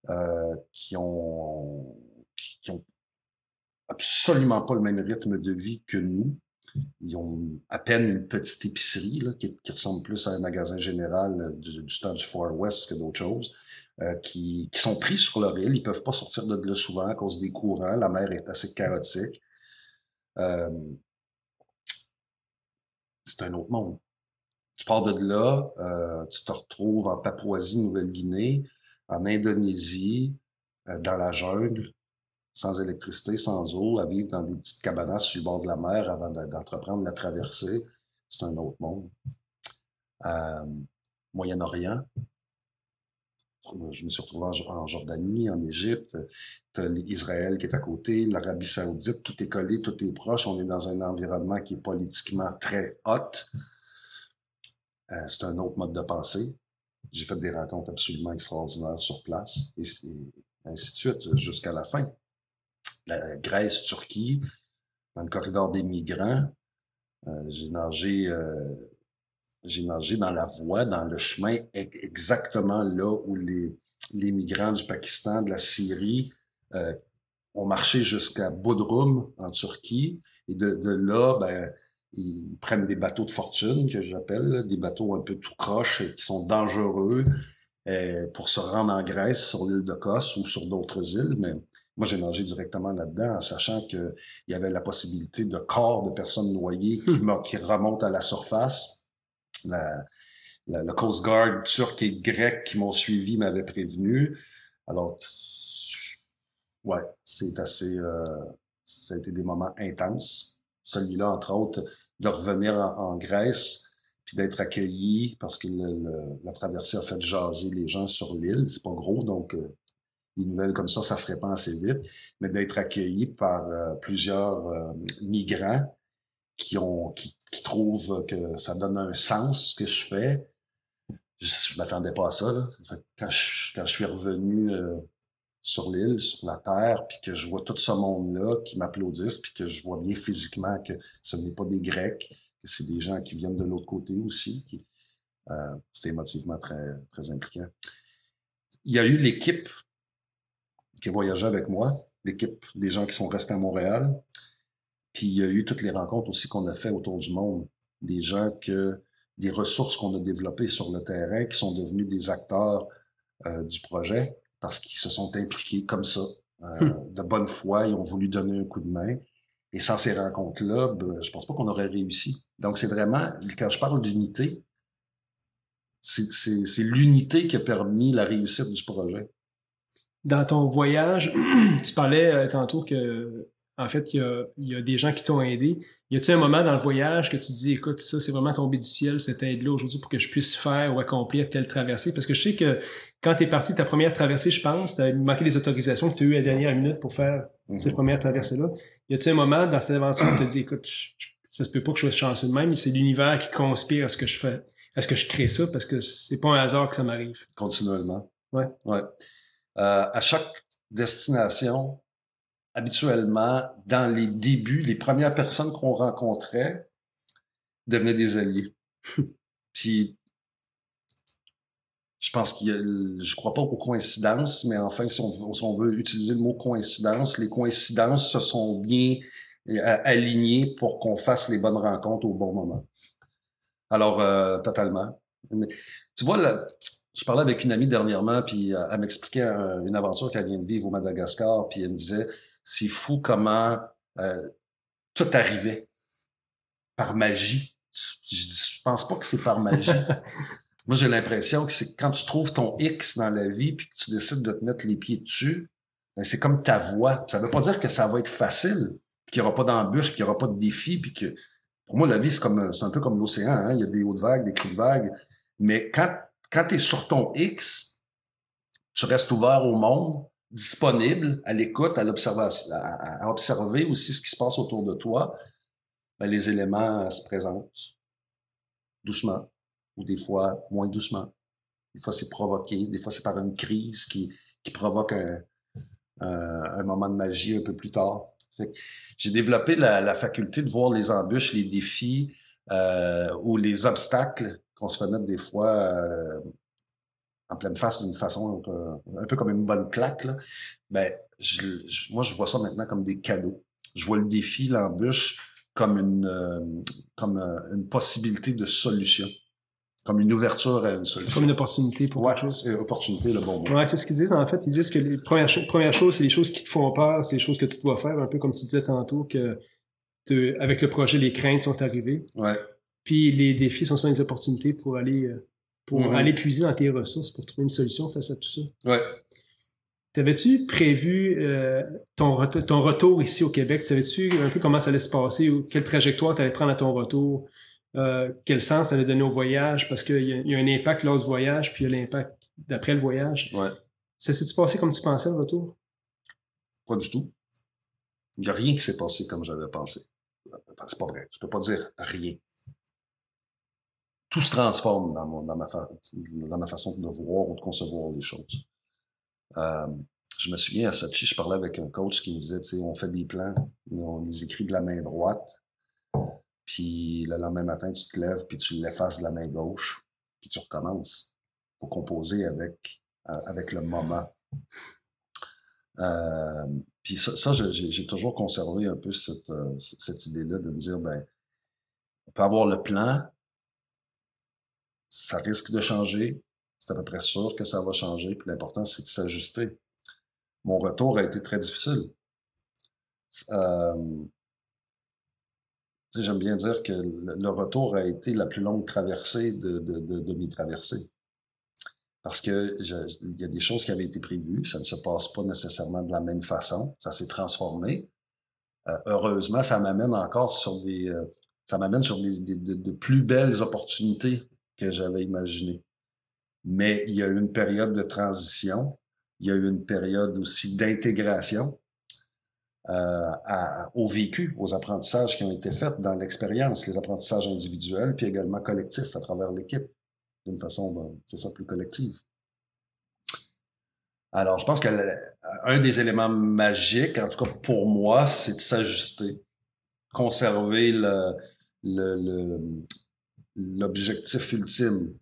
euh, qui ont qui ont absolument pas le même rythme de vie que nous. Ils ont à peine une petite épicerie là, qui, ressemble plus à un magasin général du, du temps du Far West que d'autres choses. qui, qui sont pris sur leur île. Ils peuvent pas sortir de là souvent à cause des courants. La mer est assez chaotique. C'est un autre monde. Tu pars de là, euh, tu te retrouves en Papouasie, Nouvelle-Guinée, en Indonésie, euh, dans la jungle, sans électricité, sans eau, à vivre dans des petites cabanas sur le bord de la mer avant d'entreprendre la traversée. C'est un autre monde. Moyen-Orient, je me suis retrouvé en, Jordanie, en Égypte, Israël qui est à côté, l'Arabie Saoudite, tout est collé, tout est proche. On est dans un environnement qui est politiquement très hot. Euh, c'est un autre mode de pensée. J'ai fait des rencontres absolument extraordinaires sur place et, ainsi de suite jusqu'à la fin. La Grèce, Turquie, dans le corridor des migrants, euh, j'ai nagé euh, j'ai nagé dans la voie, dans le chemin exactement là où les, les migrants du Pakistan, de la Syrie, euh, ont marché jusqu'à Bodrum, en Turquie. Et de, de là, ben, ils prennent des bateaux de fortune, que j'appelle, des bateaux un peu tout croches, qui sont dangereux euh, pour se rendre en Grèce, sur l'île de Kos ou sur d'autres îles. Mais moi, j'ai nagé directement là-dedans en sachant qu'il y avait la possibilité de corps de personnes noyées *laughs* qui, qui remontent à la surface. La, le Coast Guard turc et grec qui m'ont suivi m'avaient prévenu. Alors, ouais, c'est assez... Euh, ça a été des moments intenses. Celui-là, entre autres, de revenir en, Grèce, puis d'être accueilli parce que la traversée a fait jaser les gens sur l'île. C'est pas gros, donc euh, des nouvelles comme ça, ça se répand assez vite. Mais d'être accueilli par euh, plusieurs euh, migrants qui ont qui, qui, trouvent que ça donne un sens ce que je fais. Je, je m'attendais pas à ça. Là. Quand, je, quand je suis revenu sur l'île, sur la terre, puis que je vois tout ce monde-là qui m'applaudissent, puis que je vois bien physiquement que ce n'est pas des Grecs, que c'est des gens qui viennent de l'autre côté aussi. Qui, euh, c'était émotivement très, très impliquant. Il y a eu l'équipe qui voyageait avec moi, l'équipe des gens qui sont restés à Montréal. Puis il y a eu toutes les rencontres aussi qu'on a fait autour du monde, des gens que des ressources qu'on a développées sur le terrain qui sont devenus des acteurs euh, du projet parce qu'ils se sont impliqués comme ça, euh, hmm. de bonne foi, ils ont voulu donner un coup de main. Et sans ces rencontres-là, ben, je pense pas qu'on aurait réussi. Donc c'est vraiment, quand je parle d'unité, c'est l'unité qui a permis la réussite du projet. Dans ton voyage, *clears throat* tu parlais euh, tantôt que en fait, il y a, y a des gens qui t'ont aidé. Y a-t-il un moment dans le voyage que tu dis, écoute, ça, c'est vraiment tombé du ciel, cette aide-là aujourd'hui pour que je puisse faire ou accomplir telle traversée? Parce que je sais que quand tu es parti de ta première traversée, je pense, tu as manqué des autorisations que tu as eues à la dernière minute pour faire mhm. cette première traversée-là. Y a-t-il un moment dans cette aventure où tu te dis, écoute, ça se peut pas que je sois chanceux de même, c'est l'univers qui conspire à ce que je fais, à ce que je crée ça, parce que c'est pas un hasard que ça m'arrive. Continuellement. Ouais. Ouais. Euh, à chaque destination, habituellement, dans les débuts, les premières personnes qu'on rencontrait devenaient des alliés. *laughs* Puis, je pense qu'il y a, je crois pas aux coïncidences, mais enfin, si on, si on veut utiliser le mot coïncidence, les coïncidences se sont bien euh, alignées pour qu'on fasse les bonnes rencontres au bon moment. Alors, euh, totalement. tu vois, je parlais avec une amie dernièrement, puis euh, elle m'expliquait une aventure qu'elle vient de vivre au Madagascar, puis elle me disait, c'est fou comment euh, tout arrivait par magie. Je, je pense pas que c'est par magie. *laughs* Moi, j'ai l'impression que c'est quand tu trouves ton X dans la vie puis que tu décides de te mettre les pieds dessus, ben c'est comme ta voix. Ça veut pas dire que ça va être facile, qu'il y aura pas d'embûches, qu'il y aura pas de défis, puis que pour moi la vie c'est comme c'est un peu comme l'océan, hein? il y a des hautes vagues, des crues vagues, mais quand quand tu es sur ton X, tu restes ouvert au monde, disponible à l'écoute, à l'observation, à, observer aussi ce qui se passe autour de toi, ben, les éléments se présentent doucement ou des fois moins doucement. Des fois, c'est provoqué, des fois, c'est par une crise qui, qui provoque un, un, moment de magie un peu plus tard. J'ai développé la, la, faculté de voir les embûches, les défis euh, ou les obstacles qu'on se fait mettre des fois euh, en pleine face d'une façon un peu comme une bonne claque, là, ben, je, moi, je vois ça maintenant comme des cadeaux. Je vois le défi, l'embûche, comme une, euh, comme euh, une possibilité de solution. Comme une ouverture à une solution. Comme une opportunité pour ouais, quelque chose. opportunité, le bon mot. Ouais, c'est ce qu'ils disent, en fait. Ils disent que les premières, premières choses, c'est les choses qui te font peur, c'est les choses que tu dois faire, un peu comme tu disais tantôt, que avec le projet, les craintes sont arrivées. Ouais. Puis les défis sont souvent des opportunités pour aller euh, pour aller puiser dans tes ressources pour trouver une solution face à tout ça. Ouais. T'avais-tu prévu euh, ton, ton retour ici au Québec? Savais-tu un peu comment ça allait se passer ou quelle trajectoire tu allais prendre à ton retour? Euh, quel sens ça allait donner au voyage? Parce qu'il y, y, a un impact lors du voyage, puis il y a l'impact d'après le voyage. Ouais. Ça s'est-tu passé comme tu pensais le retour? Pas du tout. Il n'y a rien qui s'est passé comme j'avais pensé. C'est pas vrai. Je peux pas dire rien tout se transforme dans, mon, dans, ma, dans ma façon de voir ou de concevoir les choses. Euh, je me souviens à Sochi, je parlais avec un coach qui me disait, tu sais, on fait des plans, on les écrit de la main droite, puis le lendemain matin, tu te lèves, puis tu l'effaces de la main gauche, puis tu recommences pour composer avec, euh, avec le moment. Euh, puis ça, ça j'ai toujours conservé un peu cette, euh, cette idée-là de me dire, ben, on peut avoir le plan, ça risque de changer. C'est à peu près sûr que ça va changer. Puis l'important, c'est de s'ajuster. mon retour a été très difficile. Euh, J'aime bien dire que le retour a été la plus longue traversée de, de, de, de mes traversées. Parce que il y a des choses qui avaient été prévues, ça ne se passe pas nécessairement de la même façon, ça s'est transformé. Euh, heureusement, ça m'amène encore sur des, euh, ça m'amène sur des, des de, plus belles opportunités que j'avais imaginées. Mais il y a eu une période de transition, il y a eu une période aussi d'intégration euh, au vécu, aux apprentissages qui ont été faits dans l'expérience, les apprentissages individuels, puis également collectifs à travers l'équipe, d'une façon, ben, c'est ça, plus collective. Alors, je pense que un des éléments magiques, en tout cas pour moi, c'est de s'ajuster, conserver le, le, l'objectif ultime.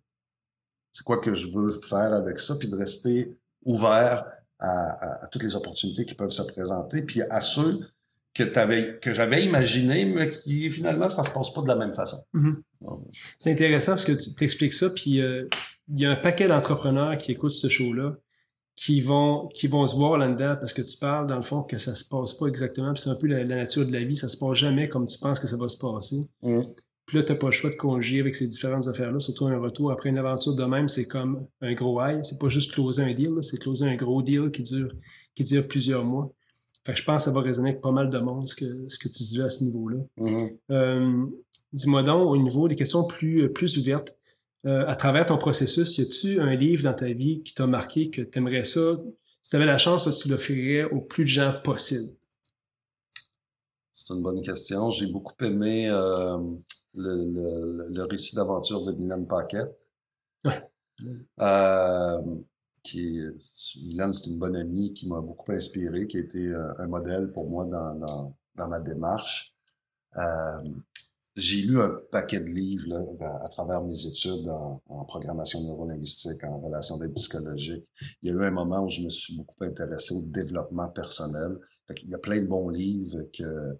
C'est quoi que je veux faire avec ça, puis de rester ouvert à, toutes les opportunités qui peuvent se présenter, puis à ceux que que j'avais imaginé, mais qui finalement ça se passe pas de la même façon. Mm-hmm. C'est intéressant parce que tu t'expliques ça, puis euh, il y a un paquet d'entrepreneurs qui écoutent ce show-là, qui vont qui vont se voir là-dedans parce que tu parles dans le fond que ça se passe pas exactement, puis c'est un peu la, nature de la vie, ça se passe jamais comme tu penses que ça va se passer. Mm. Puis là, t'as pas le choix de conjuguer avec ces différentes affaires-là, surtout un retour après une aventure de même, c'est comme un gros high. C'est pas juste closer un deal, c'est closer un gros deal qui dure, qui dure plusieurs mois. Fait que je pense que ça va résonner avec pas mal de monde, ce que, ce que tu dis à ce niveau-là. Mm-hmm. Euh, dis-moi donc, au niveau des questions plus, plus ouvertes, euh, à travers ton processus, y a-tu un livre dans ta vie qui t'a marqué que tu aimerais ça, si tu avais la chance, tu l'offrirais au plus de gens possible? C'est une bonne question. J'ai beaucoup aimé euh, le, le, récit d'aventure de Milan Paquette. Euh, qui Milan, c'est une bonne amie qui m'a beaucoup inspiré, qui a été euh, un modèle pour moi dans, dans, dans ma démarche. Euh, j'ai lu un paquet de livres là, à travers mes études en, en programmation neurolinguistique, en relation d'aide psychologique. Il y a eu un moment où je me suis beaucoup intéressé au développement personnel. Fait Il y a plein de bons livres que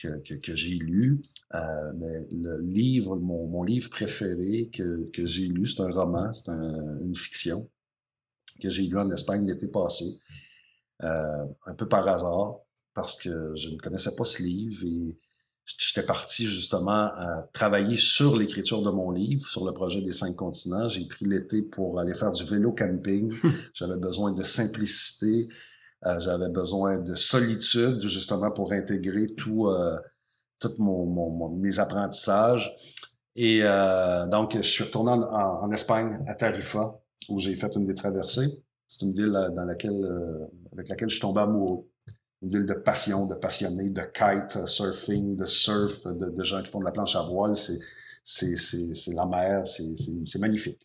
que, que, que j'ai lu. Euh, mais le livre, mon, mon livre préféré que, que j'ai lu, c'est un roman, c'est un, une fiction que j'ai lu en Espagne l'été passé, euh, un peu par hasard, parce que je ne connaissais pas ce livre et j'étais parti justement à travailler sur l'écriture de mon livre, sur le projet des cinq continents. J'ai pris l'été pour aller faire du vélo camping. *laughs* J'avais besoin de simplicité, euh, j'avais besoin de solitude justement pour intégrer tout, euh, tout mon, mon, mes apprentissages. Et euh, donc, je suis retourné en, Espagne, à Tarifa, où j'ai fait une des traversées. C'est une ville dans laquelle, avec laquelle je suis tombé amoureux. Une ville de passion, de passionnés, de kite surfing, de surf, de, de gens qui font de la planche à voile. C'est, c'est, c'est, c'est la mer, c'est, c'est, magnifique.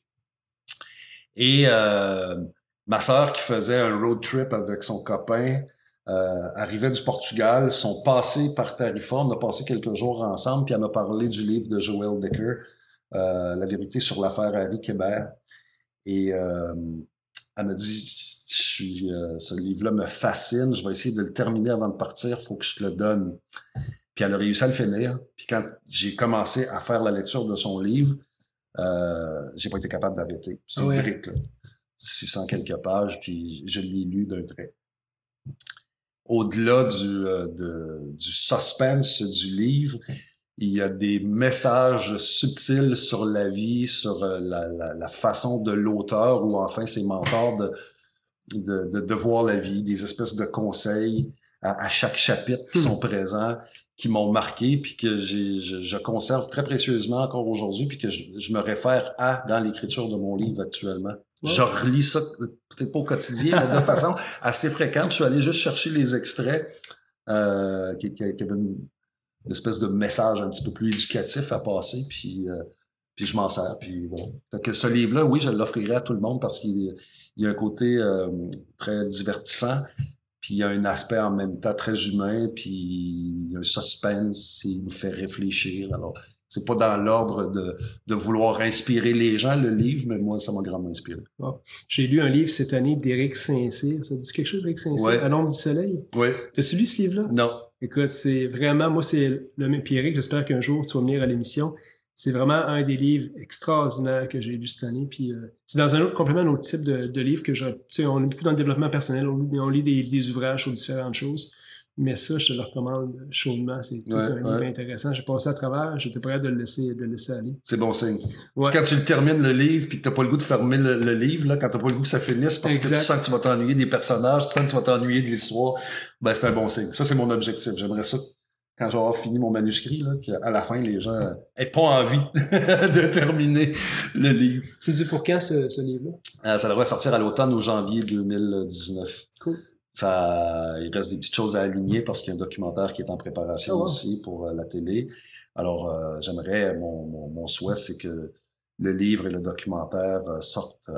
Et euh, ma sœur qui faisait un road trip avec son copain euh, arrivait du Portugal, sont passés par Tarifa, on a passé quelques jours ensemble, puis elle m'a parlé du livre de Joel Decker, euh, La vérité sur l'affaire Harry Kébert. Et euh, elle m'a dit, je suis, euh, ce livre-là me fascine, je vais essayer de le terminer avant de partir, faut que je te le donne. Puis elle a réussi à le finir. Puis quand j'ai commencé à faire la lecture de son livre, euh, j'ai pas été capable d'arrêter. C'est une brique, là. 600 quelques pages, puis je l'ai lu d'un trait. Au-delà du, euh, du suspense du livre, il y a des messages subtils sur la vie, sur euh, la, la, la façon de l'auteur ou enfin ses mentors de, de, de, voir la vie, des espèces de conseils à, à chaque chapitre qui hmm. sont présents, qui m'ont marqué, puis que j'ai, je, je, conserve très précieusement encore aujourd'hui, puis que je, je, me réfère à dans l'écriture de mon livre actuellement. Je relis ça peut-être pas au quotidien, mais de façon *laughs* assez fréquente. Je suis allé juste chercher les extraits euh, qui, qui, qui avaient une, espèce de message un petit peu plus éducatif à passer, puis, euh, puis je m'en sers. Puis voilà. Fait que ce livre-là, oui, je l'offrirai à tout le monde parce qu'il y a un côté euh, très divertissant, puis il y a un aspect en même temps très humain, puis il y a un suspense, il nous fait réfléchir. Alors, c'est pas dans l'ordre de, de vouloir inspirer les gens, le livre, mais moi, ça m'a grandement inspiré. J'ai lu un livre cette année d'Éric Saint-Cyr. Ça dit quelque chose, Éric Saint-Cyr? À l'ombre du soleil? Oui. T'as-tu lu ce livre-là? Non. Écoute, c'est vraiment, moi, c'est le même. Puis Éric, j'espère qu'un jour, tu vas venir à l'émission. C'est vraiment un des livres extraordinaires que j'ai lu cette année. Puis euh, c'est dans un autre complètement un autre type de, de livre que je, tu sais, on est plus dans le développement personnel, on, on lit des, des, ouvrages sur différentes choses. Mais ça, je te le recommande chaudement. C'est tout un livre intéressant. J'ai passé à travers, j'étais prêt de le laisser, de le laisser aller. C'est bon signe. Ouais. Quand tu le termines le livre puis que t'as pas le goût de fermer le, livre, là, quand t'as pas le goût que ça finisse parce que tu sens que tu vas t'ennuyer des personnages, tu sens que tu vas t'ennuyer de l'histoire, ben c'est un bon signe. Ça, c'est mon objectif. J'aimerais ça quand j'aurai fini mon manuscrit, là, qu'à la fin, les gens aient pas envie *laughs* de terminer le livre. C'est du pour quand, ce, ce livre-là? Euh, ça devrait sortir à l'automne ou janvier 2019. Cool. Ça, il reste des petites choses à aligner parce qu'il y a un documentaire qui est en préparation ah aussi pour euh, la télé. Alors, euh, j'aimerais, mon, mon, mon, souhait, c'est que le livre et le documentaire sortent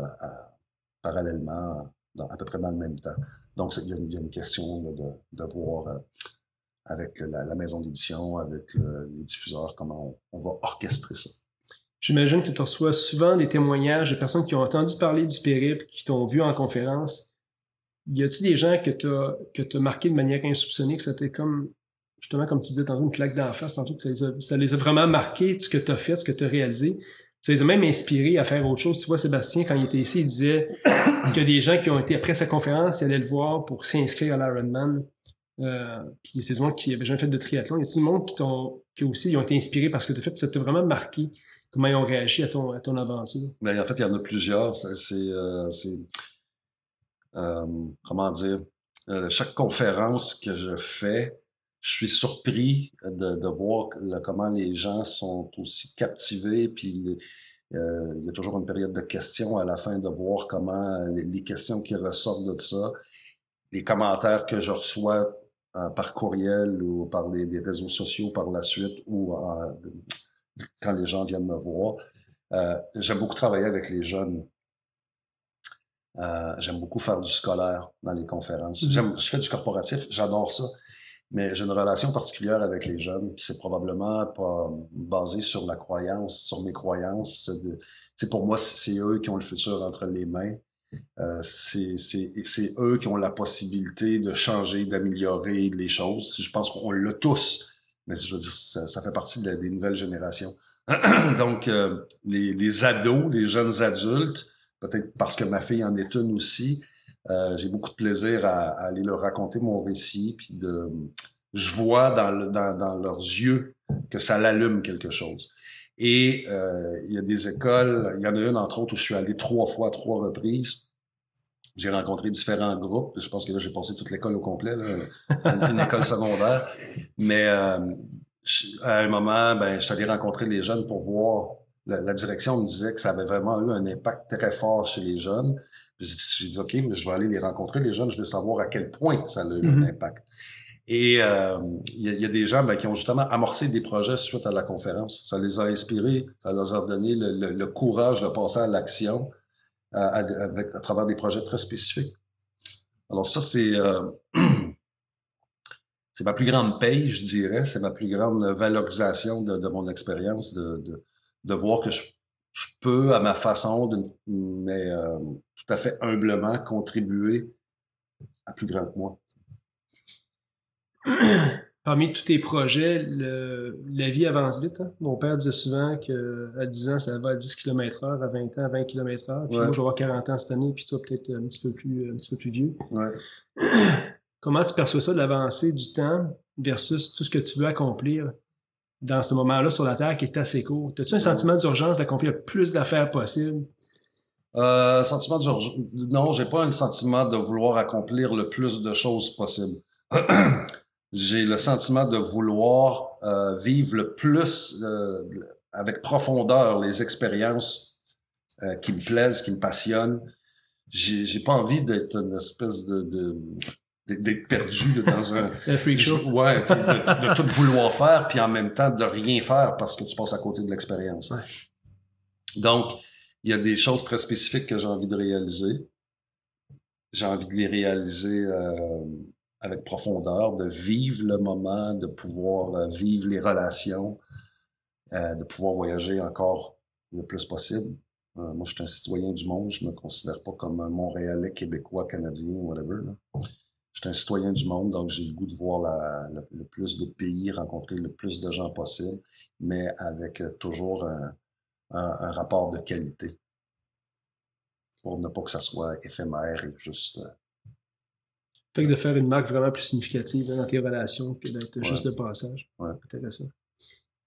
parallèlement, dans, à peu près dans le même temps. Donc, il y a, il y a une question de, de voir avec la, maison d'édition, avec les diffuseurs, comment on, va orchestrer ça. J'imagine que tu reçois souvent des témoignages de personnes qui ont entendu parler du périple, qui t'ont vu en conférence. Y a-t-il des gens que tu as, que marqué de manière insoupçonnée, que c'était comme, justement, comme tu disais tantôt, une claque d'en face, tantôt que ça les, a, ça les a vraiment marqués, ce que tu as fait, ce que tu as réalisé? Ça les a même inspirés à faire autre chose. Tu vois, Sébastien, quand il était ici, il disait *coughs* que des gens qui ont été après sa conférence, ils allaient le voir pour s'inscrire à l'Ironman. Euh, puis ces gens qui avaient jamais fait de triathlon. Y a-t-il du monde qui t'ont, qui aussi ont été inspirés parce que de fait, ça t'a vraiment marqué? Comment ils ont réagi à ton, à ton aventure? Ben, en fait, il y en a plusieurs. C'est, euh, c'est euh, comment dire, euh, chaque conférence que je fais, je suis surpris de, de voir comment les gens sont aussi captivés, puis euh, il y a toujours une période de questions à la fin de voir comment les, questions qui ressortent de ça, les commentaires que je reçois euh, par courriel ou par les, réseaux sociaux par la suite ou euh, quand les gens viennent me voir. Euh, j'aime beaucoup travailler avec les jeunes. j'aime beaucoup faire du scolaire dans les conférences. Mm-hmm. J'aime, je fais du corporatif, j'adore ça. Mais j'ai une relation particulière avec les jeunes, puis c'est probablement pas basé sur la croyance, sur mes croyances. C'est pour moi, c'est eux qui ont le futur entre les mains. Euh, c'est eux qui ont la possibilité de changer, d'améliorer les choses. Je pense qu'on l'a tous, mais je veux dire, ça, fait partie des nouvelles générations. *clears throat* Donc, euh, les, les, ados, les jeunes adultes, peut-être parce que ma fille en est une aussi, euh, j'ai beaucoup de plaisir à, à, aller leur raconter mon récit, puis de, je vois dans, le, dans, dans leurs yeux que ça l'allume quelque chose. Et euh, il y a des écoles, il y en a une entre autres où je suis allé trois fois, trois reprises. J'ai rencontré différents groupes. Je pense que là, j'ai passé toute l'école au complet, là, une, école secondaire. Mais euh, à un moment, ben, je suis allé rencontrer les jeunes pour voir. La, direction me disait que ça avait vraiment eu un impact très fort chez les jeunes. J'ai dit, OK, mais je vais aller les rencontrer, les jeunes. Je veux savoir à quel point ça a eu un mm-hmm. impact. Et euh, il y, a des gens ben, qui ont justement amorcé des projets suite à la conférence. Ça les a inspirés, ça leur a donné le, courage de passer à l'action euh, à travers des projets très spécifiques. Alors ça, c'est euh, *clears throat* c'est ma plus grande paye, je dirais. C'est ma plus grande valorisation de, mon expérience, de, de, voir que je, peux, à ma façon, mais tout à fait humblement, contribuer à plus grand que moi. Parmi tous tes projets, la vie avance vite. Hein? Mon père disait souvent qu'à 10 ans, ça va à 10 km heure, à 20 ans, à 20 km heure. Puis moi, je vais avoir 40 ans cette année, puis toi, peut-être un petit peu plus, un petit peu plus vieux. Ouais. *clears throat* Comment tu perçois ça, l'avancée du temps versus tout ce que tu veux accomplir dans ce moment-là sur la Terre qui est assez court? As-tu un sentiment d'urgence d'accomplir le plus d'affaires possible? Euh, sentiment d'urgence. Non, j'ai pas un sentiment de vouloir accomplir le plus de choses possible. *clears throat* j'ai le sentiment de vouloir euh, vivre le plus euh, avec profondeur les expériences euh, qui me plaisent, qui me passionnent. J'ai, j'ai pas envie d'être une espèce de, de d'être perdu dans un, *laughs* un freak show. *laughs* Ouais, de, de, tout vouloir faire puis en même temps de rien faire parce que tu passes à côté de l'expérience. Donc, il y a des choses très spécifiques que j'ai envie de réaliser. J'ai envie de les réaliser euh, avec profondeur, de vivre le moment, de pouvoir euh, vivre les relations, euh, de pouvoir voyager encore le plus possible. Euh, moi, je suis un citoyen du monde, je me considère pas comme un Montréalais, Québécois, Canadien, whatever. je suis un citoyen du monde, donc j'ai le goût de voir la, le, plus de pays, rencontrer le plus de gens possible, mais avec toujours un, un, rapport de qualité pour ne pas que ça soit éphémère et juste. Fait que de faire une marque vraiment plus significative dans tes relations que d'être juste de passage. Ouais. Intéressant.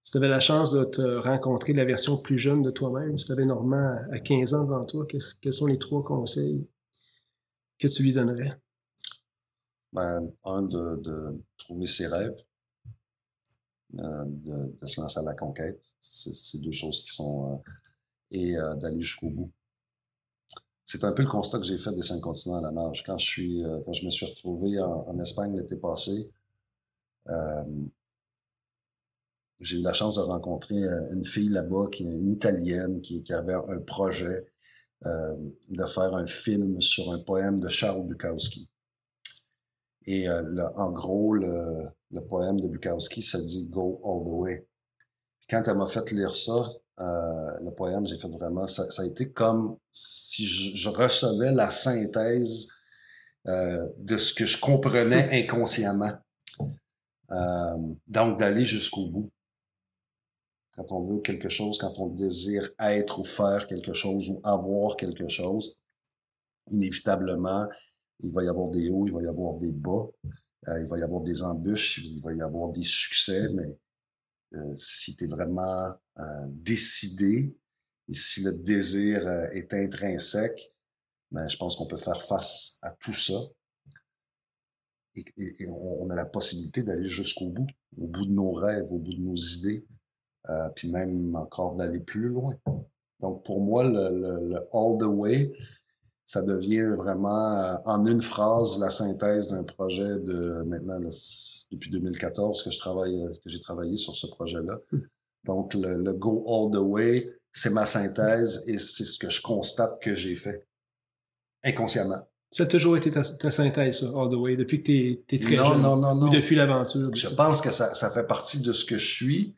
Si tu avais la chance de te rencontrer la version plus jeune de toi-même, si tu avais Normand à 15 ans devant toi, quels sont les trois conseils que tu lui donnerais? Ben, un, de, de trouver ses rêves, euh, de, de, se lancer à la conquête. C'est deux choses qui sont... Euh, et euh, d'aller jusqu'au bout. C'est un peu le constat que j'ai fait des cinq continents à la nage. Quand je suis, quand je me suis retrouvé en, Espagne l'été passé, j'ai eu la chance de rencontrer une fille là-bas, qui est une Italienne, qui, avait un projet euh, de faire un film sur un poème de Charles Bukowski. Et euh, en gros, le, le, poème de Bukowski, ça dit Go all the way. quand elle m'a fait lire ça, euh, le poème, j'ai fait vraiment, ça, ça, a été comme si je, je recevais la synthèse euh, de ce que je comprenais *laughs* inconsciemment. Euh, donc d'aller jusqu'au bout. Quand on veut quelque chose, quand on désire être ou faire quelque chose ou avoir quelque chose, inévitablement, il va y avoir des hauts, il va y avoir des bas, euh, il va y avoir des embûches, il va y avoir des succès, mais euh, si tu es vraiment décidé et si le désir est intrinsèque, ben, je pense qu'on peut faire face à tout ça. Et, on, a la possibilité d'aller jusqu'au bout, au bout de nos rêves, au bout de nos idées, puis même encore d'aller plus loin. Donc pour moi, le, all the way, ça devient vraiment euh, en une phrase la synthèse d'un projet de maintenant depuis 2014 que je travaille euh, que j'ai travaillé sur ce projet-là. Donc le, go all the way, c'est ma synthèse et c'est ce que je constate que j'ai fait inconsciemment. Ça a toujours été ta, synthèse, ça, all the way, depuis que tu es, très non, jeune. Non, non, non. Ou depuis l'aventure. Je pense que ça, ça fait partie de ce que je suis,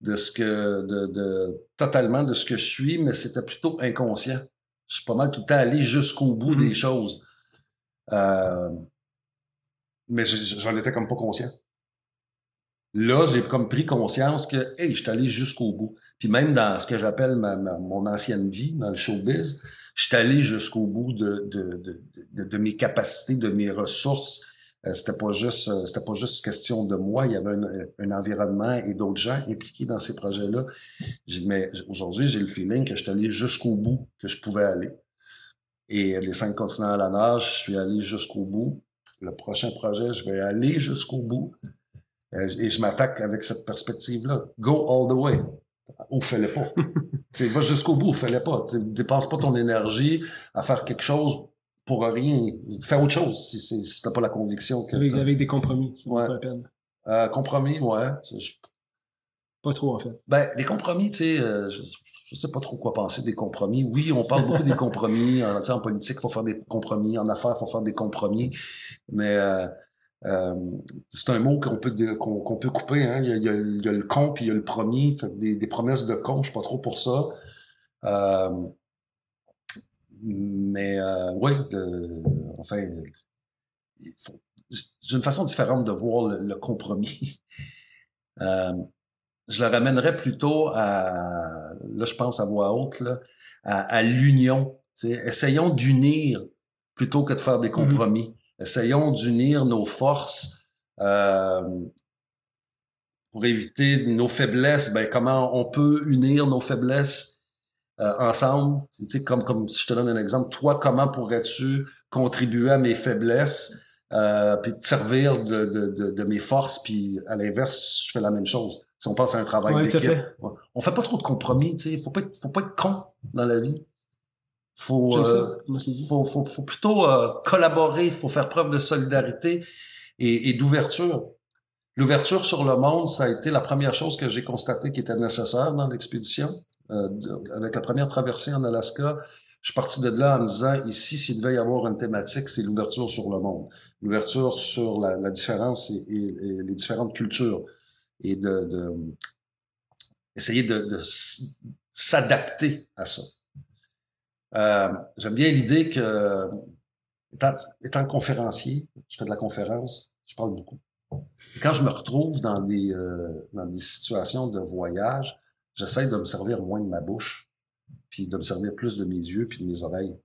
de ce que, de, de, totalement de ce que je suis, mais c'était plutôt inconscient je suis pas mal tout le temps allé jusqu'au bout des mm-hmm. choses. Euh, mais j'en étais comme pas conscient. Là, j'ai comme pris conscience que, hey, je suis allé jusqu'au bout. Puis même dans ce que j'appelle ma, mon ancienne vie, dans le showbiz, je suis allé jusqu'au bout de, de, de, de, mes capacités, de mes ressources, euh, c'était pas juste euh, c'était pas juste question de moi, il y avait un, environnement et d'autres gens impliqués dans ces projets-là. Mais aujourd'hui, j'ai le feeling que je suis allé jusqu'au bout que je pouvais aller. Et les cinq continents à la nage, je suis allé jusqu'au bout. Le prochain projet, je vais aller jusqu'au bout. Euh, et je m'attaque avec cette perspective-là. Go all the way. Ou fais-le pas. *laughs* tu va jusqu'au bout, fais-le pas. Tu dépense pas ton énergie à faire quelque chose pour rien. Faire autre chose si, si, si t'as pas la conviction que. Avec, avec des compromis, la peine. Euh, compromis, ouais. Pas trop, en fait. Ben, les compromis, tu sais, euh, je, sais pas trop quoi penser des compromis. Oui, on parle beaucoup des *laughs* compromis. En, en politique, il faut faire des compromis. En affaires, il faut faire des compromis. Mais euh, euh c'est un mot qu'on peut qu'on peut couper. Hein. Il, y a, il, y a, le con puis il y a le promis. Fait des, des promesses de con, je suis pas trop pour ça. Euh, mais euh, oui, enfin, j'ai une façon différente de voir le, compromis. *laughs* euh, je le ramènerais plutôt à, là je pense à voix haute, là, à, l'union. Essayons d'unir plutôt que de faire des mm-hmm. compromis. Essayons d'unir nos forces euh, pour éviter nos faiblesses. Ben, comment on peut unir nos faiblesses euh, ensemble? Tu sais, comme, comme si je te donne un exemple, toi, comment pourrais-tu contribuer à mes faiblesses, euh, puis te servir de, de, de, de, mes forces, puis à l'inverse, je fais la même chose? Si on pense à un travail d'équipe, on fait pas trop de compromis. Tu sais, faut pas être, faut pas être con dans la vie. Faut, euh, faut, faut, faut, plutôt euh, collaborer, faut faire preuve de solidarité et, et d'ouverture. L'ouverture sur le monde, ça a été la première chose que j'ai constaté qui était nécessaire dans l'expédition. Euh, avec la première traversée en Alaska, je suis parti de là en me disant, ici, s'il devait y avoir une thématique, c'est l'ouverture sur le monde. L'ouverture sur la, la différence et, et, les différentes cultures. Et de, de essayer de, de s'adapter à ça. Euh, J'aime bien l'idée que étant, étant conférencier, je fais de la conférence, je parle beaucoup. quand je me retrouve dans des, euh, dans des situations de voyage, j'essaie de me servir moins de ma bouche, puis de me servir plus de mes yeux puis de mes oreilles.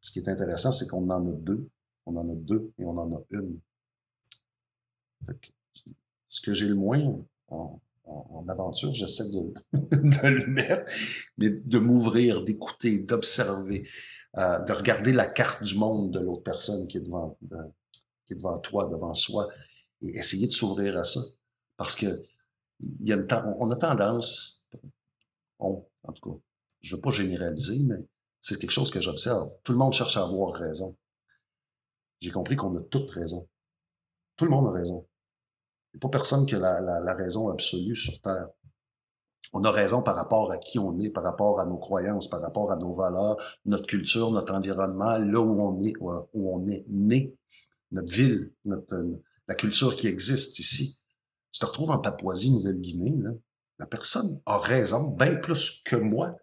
Ce qui est intéressant, c'est qu'on en a deux. On en a deux et on en a une. Ce que j'ai le moins en, aventure, j'essaie de, *laughs* de, le mettre, mais de m'ouvrir, d'écouter, d'observer, euh, de regarder la carte du monde de l'autre personne qui est devant, qui est devant toi, devant soi, et essayer de s'ouvrir à ça. Parce que y a on a tendance, on, en tout cas, je veux pas généraliser, mais c'est quelque chose que j'observe. Tout le monde cherche à avoir raison. J'ai compris qu'on a toute raison. Tout le monde a raison. Il n'y a pas personne qui a la, raison absolue sur Terre. On a raison par rapport à qui on est, par rapport à nos croyances, par rapport à nos valeurs, notre culture, notre environnement, là où on est, où on est né, notre ville, notre, la culture qui existe ici. Tu te retrouves en Papouasie, Nouvelle-Guinée, la personne a raison, bien plus que moi,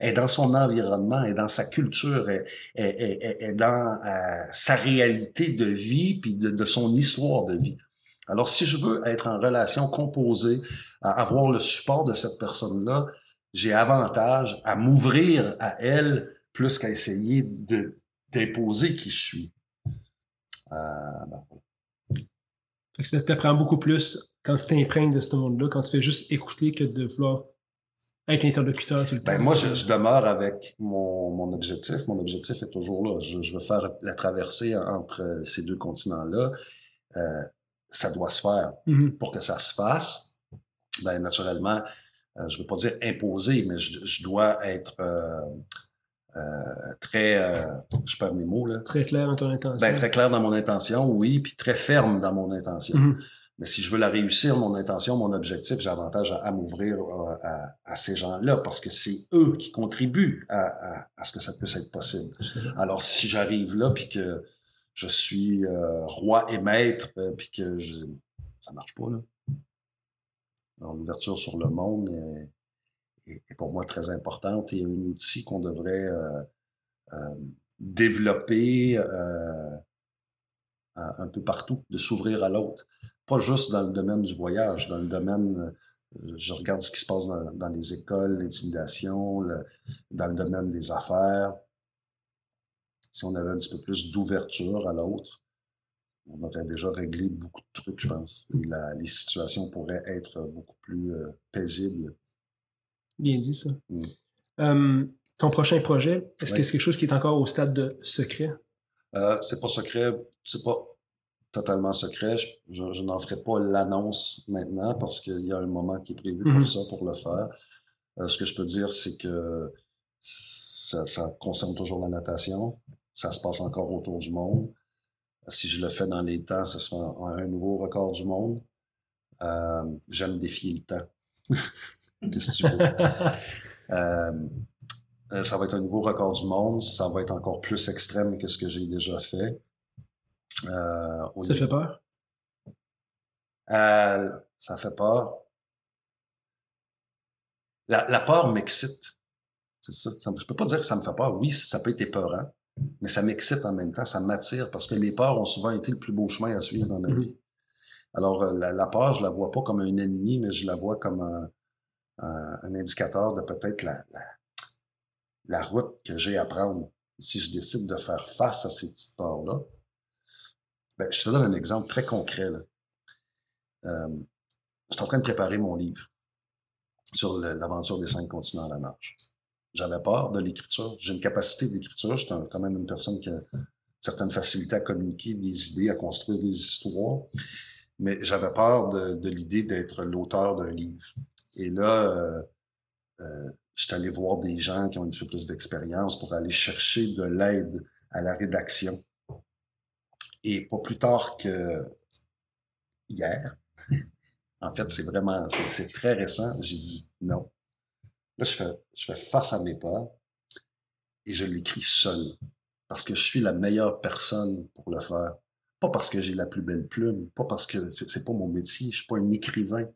est dans son environnement, est dans sa culture, est, est, dans euh, sa réalité de vie, puis de, de, son histoire de vie. Alors, si je veux être en relation composée, à avoir le support de cette personne-là, j'ai avantage à m'ouvrir à elle plus qu'à essayer de d'imposer qui je suis. Euh, ben, ça t'apprend beaucoup plus quand tu t'imprègnes de ce monde-là, quand tu fais juste écouter que de vouloir être l'interlocuteur tout le ben, Moi, je, demeure avec mon, mon objectif. Mon objectif est toujours là. Je, je veux faire la traversée entre ces deux continents-là. Euh, ça doit se faire. Mm-hmm. Pour que ça se fasse, ben naturellement, euh, je veux pas dire imposer, mais je, je dois être euh, euh, très, euh, je perds mes mots là. Très clair dans ton intention. Ben très clair dans mon intention, oui, puis très ferme dans mon intention. Mm-hmm. Mais si je veux la réussir, mon intention, mon objectif, j'ai avantage à, m'ouvrir euh, à, à, ces gens-là parce que c'est eux qui contribuent à, à, ce que ça puisse être possible. Alors si j'arrive là puis que je suis euh, roi et maître, euh, puis que je, ça marche pas là. l'ouverture sur le monde est, pour moi très importante et un outil qu'on devrait euh, développer un peu partout, de s'ouvrir à l'autre. Pas juste dans le domaine du voyage, dans le domaine je regarde ce qui se passe dans les écoles, l'intimidation, dans le domaine des affaires, si on avait un petit peu plus d'ouverture à l'autre, on aurait déjà réglé beaucoup de trucs, je pense. Et les situations pourraient être beaucoup plus euh, paisibles. Bien dit, ça. Mm. Ton prochain projet, est-ce que c'est quelque chose qui est encore au stade de secret? Euh, c'est pas secret, c'est pas totalement secret. Je, n'en ferai pas l'annonce maintenant parce qu'il y a un moment qui est prévu pour mm-hmm. ça, pour le faire. Euh, ce que je peux dire, c'est que ça, ça concerne toujours la natation ça se passe encore autour du monde. Si je le fais dans les temps, ce sera un, nouveau record du monde. Euh, J'aime défier le temps. *laughs* Qu'est-ce que tu veux? *laughs* Euh, euh, ça va être un nouveau record du monde. Ça va être encore plus extrême que ce que j'ai déjà fait. Euh, ça fait peur? Ça fait peur. La, la peur m'excite. C'est ça. Je peux pas dire que ça me fait peur. Oui, ça peut être épeurant mais ça m'excite en même temps, ça m'attire parce que les peurs ont souvent été le plus beau chemin à suivre dans ma mhm. vie. Alors, euh, la, peur, je la vois pas comme un ennemi, mais je la vois comme un, un, indicateur de peut-être la, la, la, route que j'ai à prendre. Si je décide de faire face à ces petites peurs-là, ben, je te donne un exemple très concret. Là. Euh, je suis en train de préparer mon livre sur l'aventure des cinq continents à la marche. J'avais peur de l'écriture. J'ai une capacité d'écriture. Je suis quand même une personne qui a une certaine facilité à communiquer des idées, à construire des histoires. Mais j'avais peur de, l'idée d'être l'auteur d'un livre. Et là, euh, euh, allé voir des gens qui ont un petit peu plus d'expérience pour aller chercher de l'aide à la rédaction. Et pas plus tard que hier, *laughs* en fait, c'est vraiment, c'est très récent, j'ai dit non. Là, je fais, je fais face à mes peurs et je l'écris seul. Parce que je suis la meilleure personne pour le faire. Pas parce que j'ai la plus belle plume, pas parce que c'est pas mon métier, je suis pas un écrivain,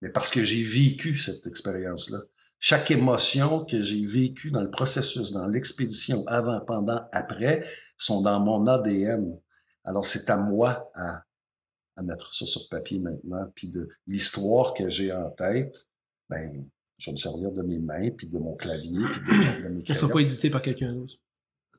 mais parce que j'ai vécu cette expérience-là. chaque émotion que j'ai vécue dans le processus, dans l'expédition, avant, pendant, après, sont dans mon ADN. Alors, c'est à moi à, à mettre ça sur papier maintenant, puis de l'histoire que j'ai en tête, ben, je vais me servir de mes mains, puis de mon clavier, puis de, de mes Ça sera pas édité par quelqu'un d'autre.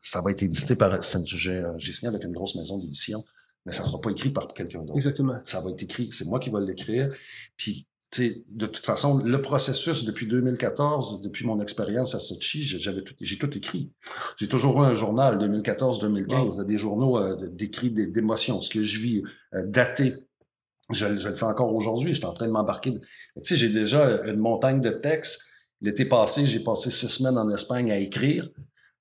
Ça va être édité par... J'ai signé avec une grosse maison d'édition, mais ça sera pas écrit par quelqu'un d'autre. Exactement. Ça va être écrit, c'est moi qui vais l'écrire, puis T'sais, de toute façon, le processus depuis 2014, depuis mon expérience à Sochi, j'avais tout, j'ai tout écrit. J'ai toujours eu un journal 2014-2015, des journaux euh, d'écrits d'émotions, ce que je vis, euh, daté. Je, le fais encore aujourd'hui. Je suis en train de m'embarquer. Tu sais, j'ai déjà une montagne de textes. L'été passé, j'ai passé six semaines en Espagne à écrire,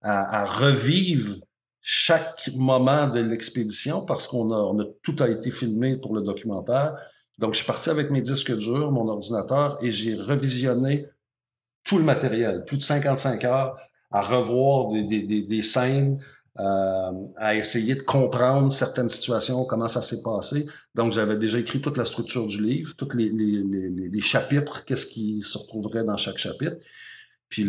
à, revivre chaque moment de l'expédition parce qu'on a, tout a été filmé pour le documentaire. Donc, je suis parti avec mes disques durs, mon ordinateur, et j'ai revisionné tout le matériel, plus de 55 heures, à revoir des scènes, euh, à essayer de comprendre certaines situations, comment ça s'est passé. Donc, j'avais déjà écrit toute la structure du livre, tous les, chapitres, qu'est-ce qui se retrouverait dans chaque chapitre. Puis,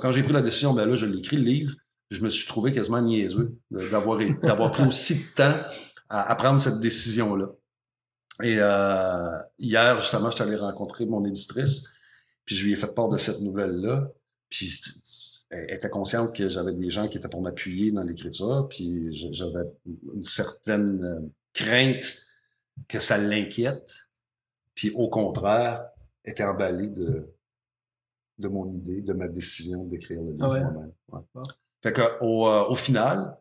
quand j'ai pris la décision, ben là, je l'ai écrit, le livre, je me suis trouvé quasiment niaiseux d'avoir d'avoir pris aussi de temps à, prendre cette décision-là. Et euh, hier, justement, je suis allé rencontrer mon éditrice, puis je lui ai fait part de cette nouvelle-là. Puis était consciente que j'avais des gens qui étaient pour m'appuyer dans l'écriture, puis j'avais une certaine euh, crainte que ça l'inquiète. Puis au contraire, était emballée de, de mon idée, de ma décision d'écrire le livre ah moi-même. Ouais. Fait que au, euh, au final,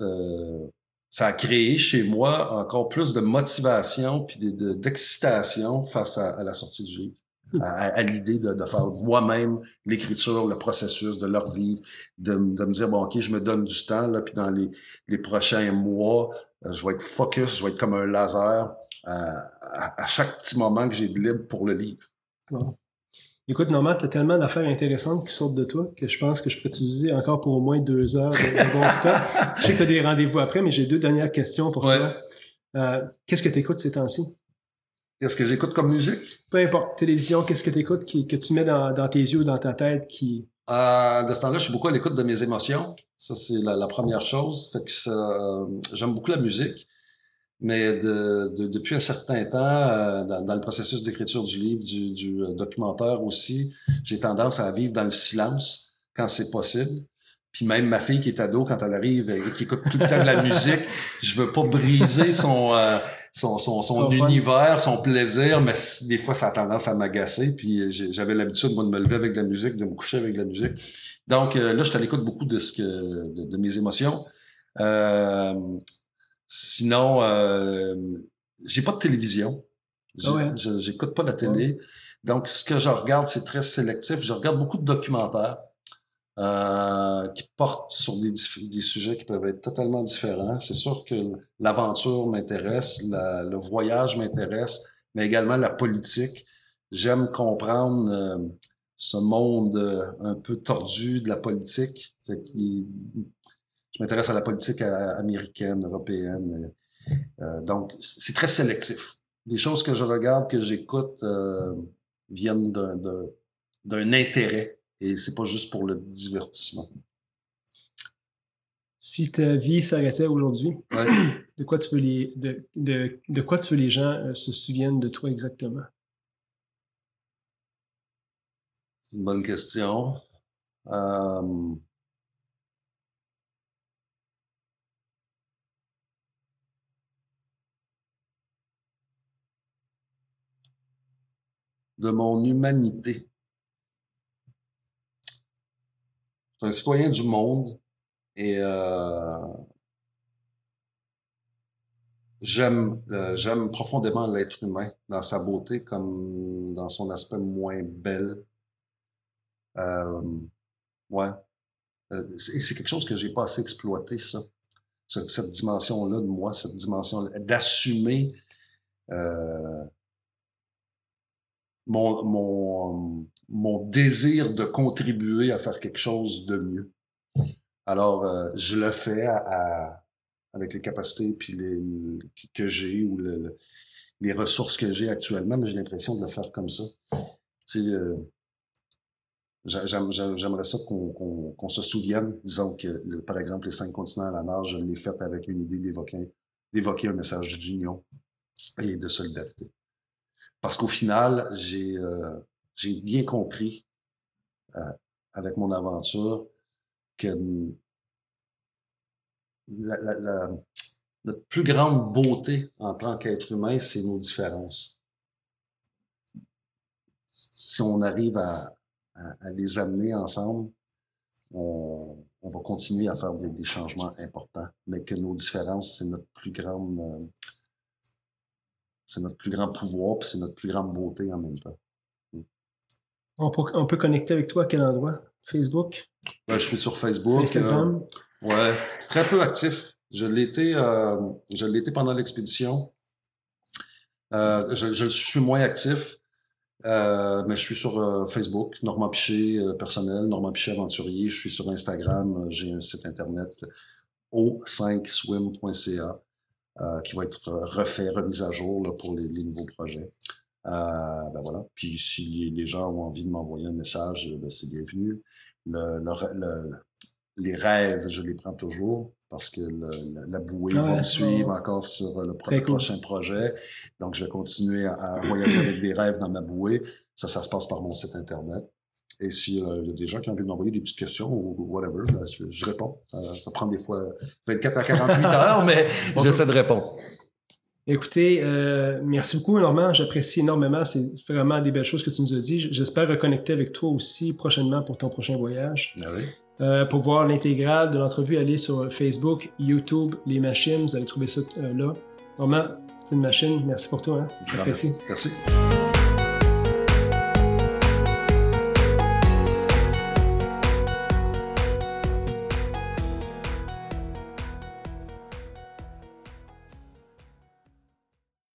euh, ça a créé chez moi encore plus de motivation puis d'excitation face à, la sortie du livre. Hmm. À, l'idée de, de, faire moi-même l'écriture, le processus, de leur vivre, de, de, me dire, bon, OK, je me donne du temps, là, puis dans les, les prochains mois, euh, je vais être focus, je vais être comme un laser à, à chaque petit moment que j'ai de libre pour le livre. Écoute, Normand, tu as tellement d'affaires intéressantes qui sortent de toi que je pense que je peux t'utiliser encore pour au moins deux heures de, bon stop. *laughs* je sais que tu as des rendez-vous après, mais j'ai deux dernières questions pour toi. Euh, qu'est-ce que tu écoutes ces temps-ci? Qu'est-ce que j'écoute comme musique? Peu importe. Télévision, qu'est-ce que tu écoutes que tu mets dans, tes yeux dans ta tête qui... Euh, de ce temps-là, je suis beaucoup à l'écoute de mes émotions. Ça, c'est la, première chose. Fait que j'aime beaucoup la musique. Mais de, de, depuis un certain temps, euh, dans, dans, le processus d'écriture du livre, du, du euh, documentaire aussi, j'ai tendance à vivre dans le silence quand c'est possible. Puis même ma fille qui est ado, quand elle arrive et qui écoute tout le temps de la *laughs* musique, je veux pas briser son euh, son, son, son univers, son plaisir, mais des fois ça a tendance à m'agacer. Puis j'avais l'habitude moi de me lever avec de la musique, de me coucher avec de la musique. Donc là, je l'écoute beaucoup de ce que de, de mes émotions. Euh, Sinon, euh, j'ai pas de télévision. Ah? J'écoute pas la télé. Donc, ce que je regarde, c'est très sélectif. Je regarde beaucoup de documentaires euh, qui portent sur des, sujets qui peuvent être totalement différents. C'est sûr que l'aventure m'intéresse, le voyage m'intéresse, mais également la politique. J'aime comprendre euh, ce monde euh, un peu tordu de la politique. Je m'intéresse à la politique américaine, européenne. Donc, c'est très sélectif. Les choses que je regarde, que j'écoute, viennent d'un intérêt et c'est pas juste pour le divertissement. Si ta vie s'arrêtait aujourd'hui, *clears throat* de quoi tu veux les de, de, de quoi tu veux les gens euh, se souviennent de toi exactement? C'est une bonne question. Euh, de mon humanité. Suis un citoyen du monde et euh, j'aime euh, j'aime profondément l'être humain dans sa beauté comme dans son aspect moins belle. Euh, ouais. Euh, c'est quelque chose que j'ai pas assez exploité, ça. Cette dimension-là de moi, cette dimension d'assumer euh, mon, mon, désir de contribuer à faire quelque chose de mieux. Alors, euh, je le fais avec les capacités puis les, que j'ai ou le, les ressources que j'ai actuellement, mais j'ai l'impression de le faire comme ça. Tu euh, J'aimerais ça qu'on se souvienne, disons que, par exemple, les cinq continents à la nage, je l'ai fait avec une idée d'évoquer un message d'union et de solidarité. Parce qu'au final, j'ai euh, bien compris euh, avec mon aventure que notre plus grande beauté en tant qu'être humain, c'est nos différences. Si on arrive à, les amener ensemble, on, on, va continuer à faire des, des, changements importants, mais que nos différences, c'est notre plus grande, euh, c'est notre plus grand pouvoir, puis c'est notre plus grande beauté en même temps. On peut, on peut connecter avec toi à quel endroit? Facebook? je suis sur Facebook. Instagram? Euh, ouais, très peu actif. Je l'étais, euh, je l'étais pendant l'expédition. Euh, je, je, suis moins actif, mais je suis sur Facebook, Normand Piché personnel, Normand Piché aventurier. Je suis sur Instagram, j'ai un site internet o5swim.ca qui va être refait, remis à jour là, pour les, les, nouveaux projets. ben voilà. Puis si les, gens ont envie de m'envoyer un message, ben c'est bienvenu. Le, le, les rêves, je les prends toujours parce que la bouée va me suivre encore sur euh, le, prochain projet. Donc, je vais continuer à, voyager avec des rêves dans ma bouée. Ça, ça se passe par mon site Internet. Et s'il euh, y a des gens qui ont envie de m'envoyer des petites questions ou whatever, ben, je, réponds. Ça, prend des fois 24 à 48 *laughs* heures, mais j'essaie de répondre. Écoutez, euh, merci beaucoup, Normand. J'apprécie énormément. C'est vraiment des belles choses que tu nous as dit. J'espère reconnecter avec toi aussi prochainement pour ton prochain voyage. Ah oui. Euh, pour voir l'intégrale de l'entrevue, allez sur Facebook, YouTube, les machines, vous allez trouver ça euh, là. Normand, c'est une machine. Merci pour toi. Hein? Merci.